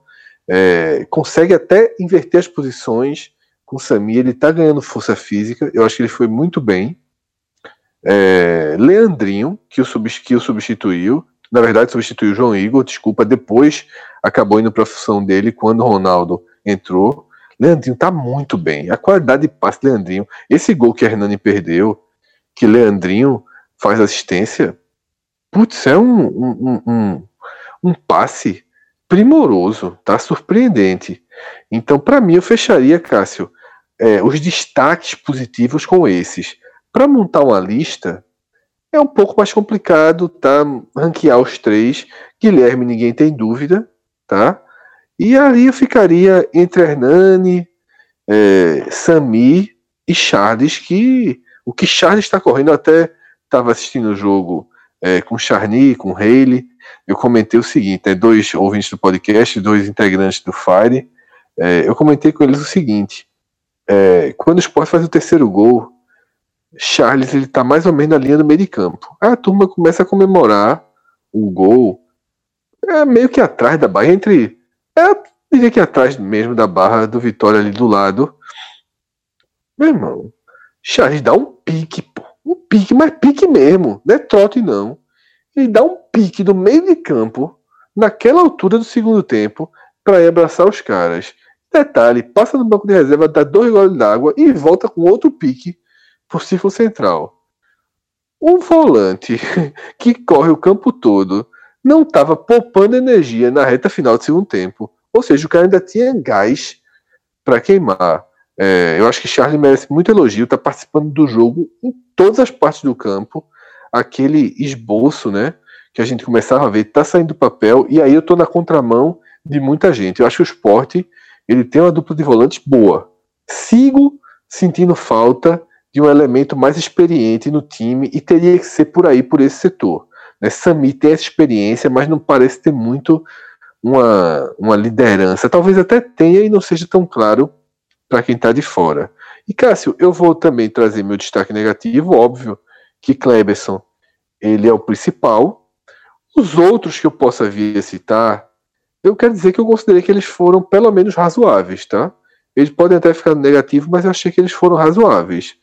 é, consegue até inverter as posições com o Sami, ele está ganhando força física, eu acho que ele foi muito bem. É, Leandrinho, que o, que o substituiu, na verdade substituiu o João Igor, desculpa, depois acabou indo para a função dele quando o Ronaldo entrou. Leandrinho tá muito bem. A qualidade de passe Leandrinho. Esse gol que a Hernani perdeu, que Leandrinho faz assistência, putz, é um, um, um, um passe primoroso, tá? Surpreendente. Então, para mim, eu fecharia, Cássio, é, os destaques positivos com esses. Para montar uma lista, é um pouco mais complicado, tá? Ranquear os três. Guilherme, ninguém tem dúvida, tá? E ali eu ficaria entre Hernani, é, Sami e Charles, que o que Charles está correndo, até estava assistindo o jogo é, com Charny, com Haley, eu comentei o seguinte, né, dois ouvintes do podcast, dois integrantes do Fire, é, eu comentei com eles o seguinte, é, quando o Sport faz o terceiro gol, Charles ele tá mais ou menos na linha do meio de campo. Aí a turma começa a comemorar o gol é meio que atrás da barra, entre. É, diria que atrás mesmo da barra do Vitória ali do lado. Meu irmão, Charles dá um pique, pô. Um pique, mas pique mesmo. Não é trote, não. Ele dá um pique do meio de campo, naquela altura do segundo tempo, para ir abraçar os caras. Detalhe, passa no banco de reserva, dá dois goles d'água e volta com outro pique por círculo central. Um volante que corre o campo todo não estava poupando energia na reta final do segundo tempo. Ou seja, o cara ainda tinha gás para queimar. É, eu acho que Charlie merece muito elogio, está participando do jogo em todas as partes do campo. Aquele esboço, né? Que a gente começava a ver, está saindo do papel, e aí eu estou na contramão de muita gente. Eu acho que o esporte ele tem uma dupla de volantes boa. Sigo sentindo falta de um elemento mais experiente no time e teria que ser por aí, por esse setor. Né? Sami tem essa experiência, mas não parece ter muito uma, uma liderança. Talvez até tenha e não seja tão claro para quem está de fora. E Cássio, eu vou também trazer meu destaque negativo, óbvio que Kleberson ele é o principal. Os outros que eu possa vir a citar, eu quero dizer que eu considerei que eles foram pelo menos razoáveis, tá? Eles podem até ficar negativos, mas eu achei que eles foram razoáveis.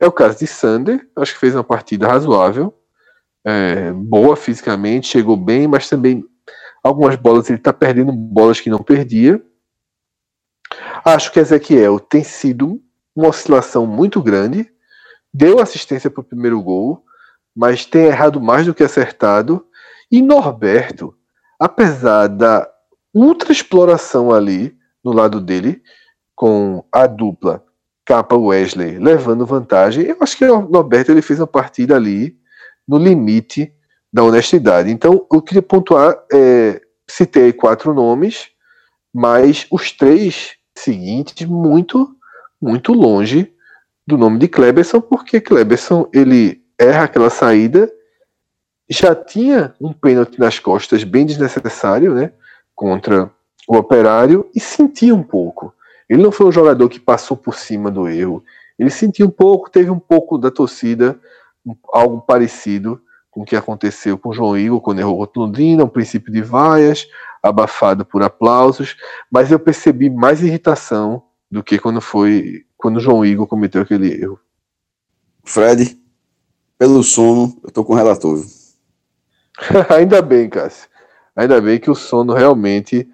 É o caso de Sander, acho que fez uma partida razoável, é, boa fisicamente, chegou bem, mas também algumas bolas ele está perdendo bolas que não perdia. Acho que Ezequiel tem sido uma oscilação muito grande, deu assistência para o primeiro gol, mas tem errado mais do que acertado. E Norberto, apesar da ultra exploração ali no lado dele, com a dupla Capa Wesley levando vantagem, eu acho que o Norberto ele fez uma partida ali no limite da honestidade. Então, eu queria pontuar, é, citei quatro nomes, mas os três seguintes muito, muito longe do nome de Kleberson, porque Kleberson ele erra aquela saída, já tinha um pênalti nas costas bem desnecessário, né, contra o Operário e sentia um pouco. Ele não foi um jogador que passou por cima do erro. Ele sentiu um pouco, teve um pouco da torcida, algo parecido com o que aconteceu com o João Igor quando errou contra o Londrina, um princípio de vaias, abafado por aplausos, mas eu percebi mais irritação do que quando foi quando o João Igor cometeu aquele erro. Fred, pelo sono, eu tô com o relator. Ainda bem, Cássio. Ainda bem que o sono realmente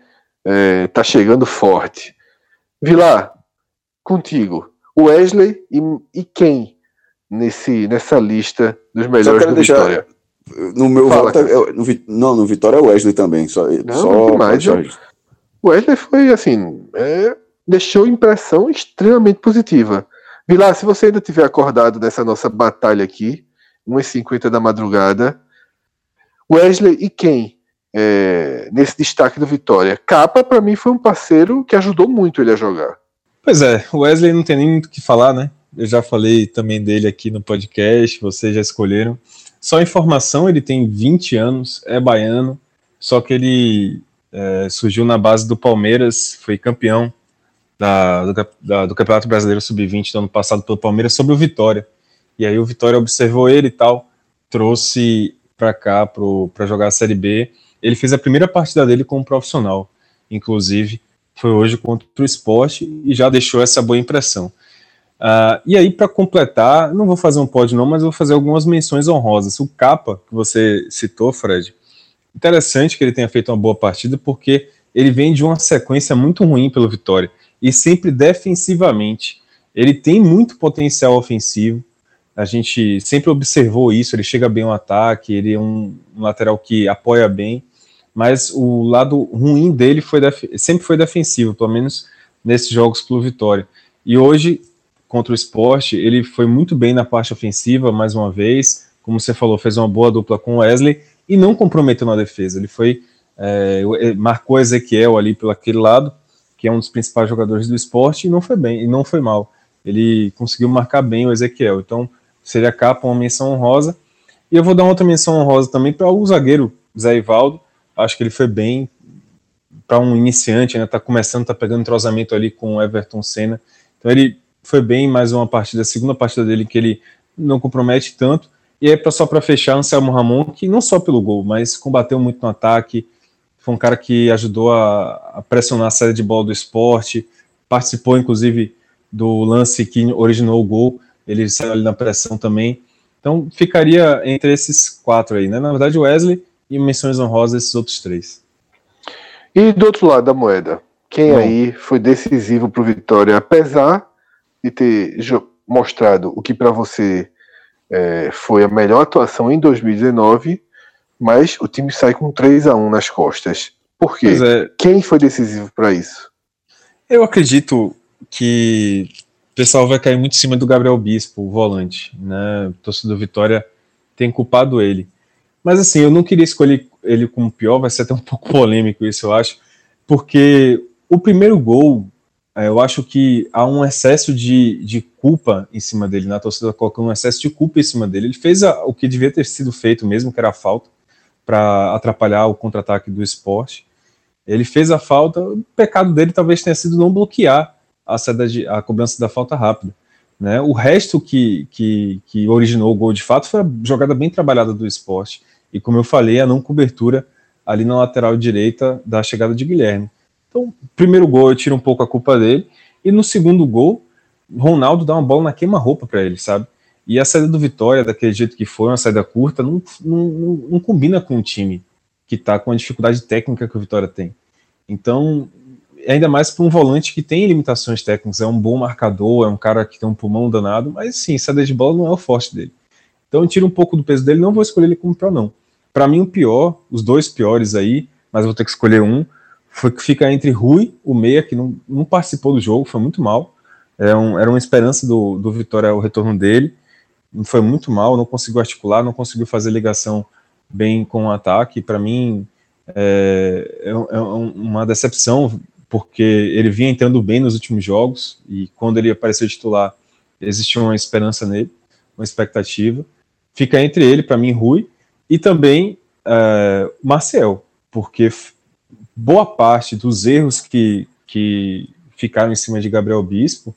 é, tá chegando forte. Vilar, contigo. Wesley e, e quem nesse, nessa lista dos melhores do deixar, Vitória? No meu Fala, voto, é, no, não, no Vitória é Wesley também. Só, não, só mais. O Wesley foi assim, é, deixou impressão extremamente positiva. Vilar, se você ainda tiver acordado dessa nossa batalha aqui, 1h50 da madrugada, Wesley e quem é, nesse destaque do Vitória? Capa, para mim, foi um parceiro que ajudou muito ele a jogar. Pois é, o Wesley não tem nem muito o que falar, né? Eu já falei também dele aqui no podcast, vocês já escolheram. Só informação, ele tem 20 anos, é baiano, só que ele é, surgiu na base do Palmeiras, foi campeão da, do, da, do, Campeonato Brasileiro Sub-20 do ano passado pelo Palmeiras sobre o Vitória. E aí o Vitória observou ele e tal, trouxe para cá para jogar a Série B. Ele fez a primeira partida dele como profissional, inclusive, foi hoje contra o esporte e já deixou essa boa impressão. Uh, e aí, para completar, não vou fazer um pódio não, mas vou fazer algumas menções honrosas. O Capa, que você citou, Fred, interessante que ele tenha feito uma boa partida, porque ele vem de uma sequência muito ruim pelo Vitória, e sempre defensivamente. Ele tem muito potencial ofensivo, a gente sempre observou isso, ele chega bem ao ataque, ele é um, um lateral que apoia bem, mas o lado ruim dele foi sempre foi defensivo, pelo menos nesses jogos pelo Vitória. E hoje contra o esporte, ele foi muito bem na parte ofensiva, mais uma vez, como você falou, fez uma boa dupla com o Wesley e não comprometeu na defesa. Ele foi, é, marcou Ezequiel ali pelo aquele lado, que é um dos principais jogadores do esporte, e não foi bem, e não foi mal. Ele conseguiu marcar bem o Ezequiel. Então, seria capa uma menção honrosa. E eu vou dar outra menção honrosa também para o zagueiro Zé Ivaldo. Acho que ele foi bem para um iniciante, né? Tá começando, tá pegando entrosamento ali com o Everton Senna. Então ele foi bem mais uma partida, a segunda partida dele que ele não compromete tanto. E aí, só para fechar, Anselmo Ramon, que não só pelo gol, mas combateu muito no ataque, foi um cara que ajudou a, a pressionar a série de bola do esporte, participou inclusive do lance que originou o gol, ele saiu ali na pressão também. Então ficaria entre esses quatro aí, né? Na verdade, Wesley e menções honrosas esses outros três. E do outro lado da moeda, quem Bom. aí foi decisivo para o Vitória, apesar de ter mostrado o que para você é, foi a melhor atuação em 2019, mas o time sai com 3 a 1 nas costas. Por quê? É, Quem foi decisivo para isso? Eu acredito que o pessoal vai cair muito em cima do Gabriel Bispo, o volante. Né? O torcedor Vitória tem culpado ele. Mas assim, eu não queria escolher ele como pior, vai ser até um pouco polêmico isso, eu acho, porque o primeiro gol é, eu acho que há um excesso de, de culpa em cima dele, na torcida colocando um excesso de culpa em cima dele. Ele fez a, o que devia ter sido feito mesmo, que era a falta, para atrapalhar o contra-ataque do esporte. Ele fez a falta, o pecado dele talvez tenha sido não bloquear a, de, a cobrança da falta rápida. Né? O resto que, que, que originou o gol de fato foi a jogada bem trabalhada do esporte. E como eu falei, a não cobertura ali na lateral direita da chegada de Guilherme. Então, primeiro gol eu tiro um pouco a culpa dele, e no segundo gol, Ronaldo dá uma bola na queima-roupa para ele, sabe? E a saída do Vitória, daquele jeito que foi, uma saída curta, não, não, não combina com o time que está com a dificuldade técnica que o Vitória tem. Então, ainda mais para um volante que tem limitações técnicas, é um bom marcador, é um cara que tem um pulmão danado, mas sim, saída de bola não é o forte dele. Então, eu tiro um pouco do peso dele, não vou escolher ele como pior, não. Para mim, o pior, os dois piores aí, mas vou ter que escolher um, foi que fica entre Rui, o meia, que não, não participou do jogo, foi muito mal. É um, era uma esperança do, do Vitória o retorno dele. Foi muito mal, não conseguiu articular, não conseguiu fazer ligação bem com o ataque. Para mim, é, é, é, uma decepção, porque ele vinha entrando bem nos últimos jogos e quando ele apareceu titular, existia uma esperança nele, uma expectativa. Fica entre ele, para mim, Rui, e também é, Marcel, porque boa parte dos erros que, que ficaram em cima de Gabriel Bispo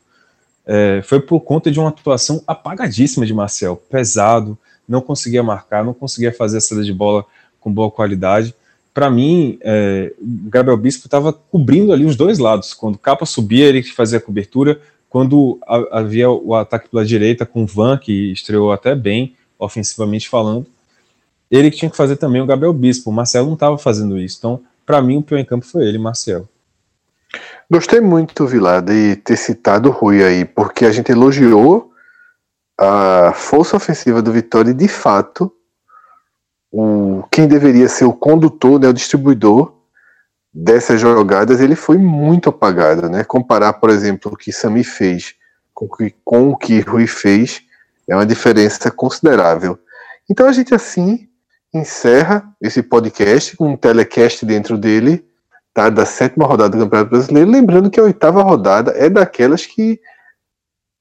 é, foi por conta de uma atuação apagadíssima de Marcel, pesado, não conseguia marcar, não conseguia fazer a saída de bola com boa qualidade. Para mim, é, o Gabriel Bispo estava cobrindo ali os dois lados. Quando Capa subia, ele fazia a cobertura. Quando havia o ataque pela direita com o Van, que estreou até bem, ofensivamente falando, ele tinha que fazer também o Gabriel Bispo. O Marcelo não estava fazendo isso. Então, para mim, o pior em campo foi ele, Marcel. Gostei muito, Vilar, de ter citado o Rui aí, porque a gente elogiou a força ofensiva do Vitória e, de fato, o, quem deveria ser o condutor, né, o distribuidor dessas jogadas, ele foi muito apagado, né? Comparar, por exemplo, o que Sami fez com, com o que Rui fez é uma diferença considerável. Então a gente assim encerra esse podcast com um telecast dentro dele, tá? Da sétima rodada do Campeonato Brasileiro, lembrando que a oitava rodada é daquelas que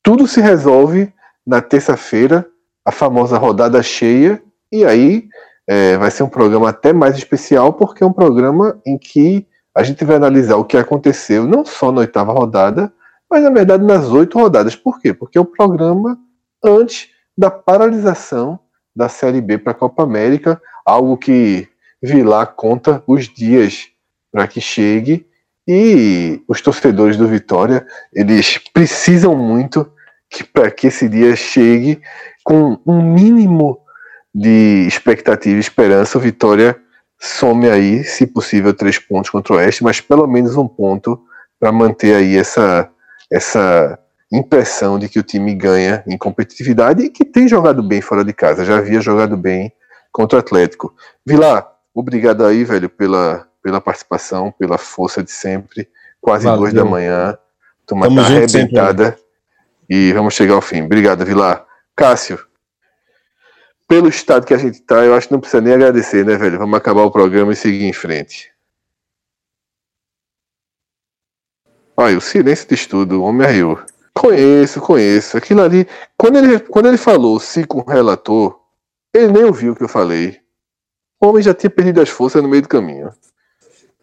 tudo se resolve na terça-feira, a famosa rodada cheia, e aí é, vai ser um programa até mais especial, porque é um programa em que a gente vai analisar o que aconteceu, não só na oitava rodada, mas na verdade nas oito rodadas. Por quê? Porque é o programa antes da paralisação da Série B para a Copa América, algo que Vilar conta os dias para que chegue e os torcedores do Vitória eles precisam muito que para que esse dia chegue com um mínimo de expectativa e esperança, o Vitória some aí, se possível, três pontos contra o Oeste, mas pelo menos um ponto para manter aí essa, essa impressão de que o time ganha em competitividade e que tem jogado bem fora de casa. Já havia jogado bem contra o Atlético. Vilar, obrigado aí, velho, pela, pela participação, pela força de sempre. Quase Valeu. duas da manhã. Turma tá arrebentada. Sempre, e vamos chegar ao fim. Obrigado, Vilar. Cássio, pelo estado que a gente tá, eu acho que não precisa nem agradecer, né, velho? Vamos acabar o programa e seguir em frente. Olha, o silêncio de estudo, o homem arriou. Conheço, conheço. Aquilo ali. Quando ele, quando ele falou se com o relator, ele nem ouviu o que eu falei. O homem já tinha perdido as forças no meio do caminho.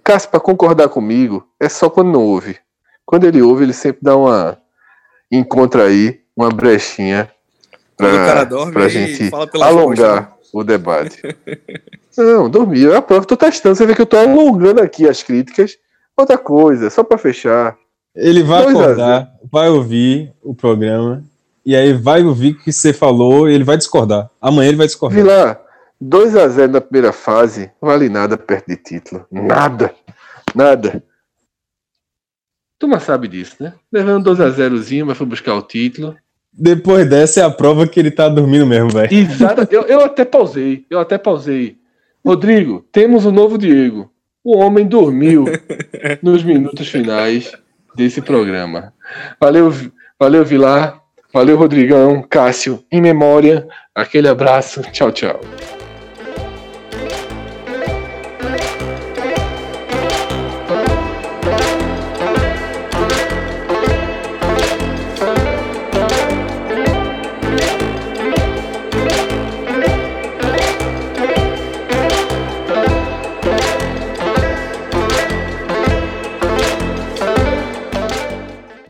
Cássio, para concordar comigo, é só quando não ouve. Quando ele ouve, ele sempre dá uma. Encontra aí uma brechinha pra, pra gente alongar o debate. não, dormi. Eu aprovo, tô testando. Você vê que eu tô alongando aqui as críticas. Outra coisa, só para fechar. Ele vai acordar, vai ouvir o programa, e aí vai ouvir o que você falou e ele vai discordar. Amanhã ele vai discordar. Vila, 2x0 na primeira fase, não vale nada perto de título. Nada. Nada. Tu sabe disso, né? Levando 2x0zinho, mas foi buscar o título. Depois dessa é a prova que ele tá dormindo mesmo, velho. Exato. Eu, eu até pausei. Eu até pausei. Rodrigo, temos o um novo Diego. O homem dormiu nos minutos finais desse programa. Valeu, valeu Vilar. Valeu, Rodrigão. Cássio, em memória. Aquele abraço. Tchau, tchau.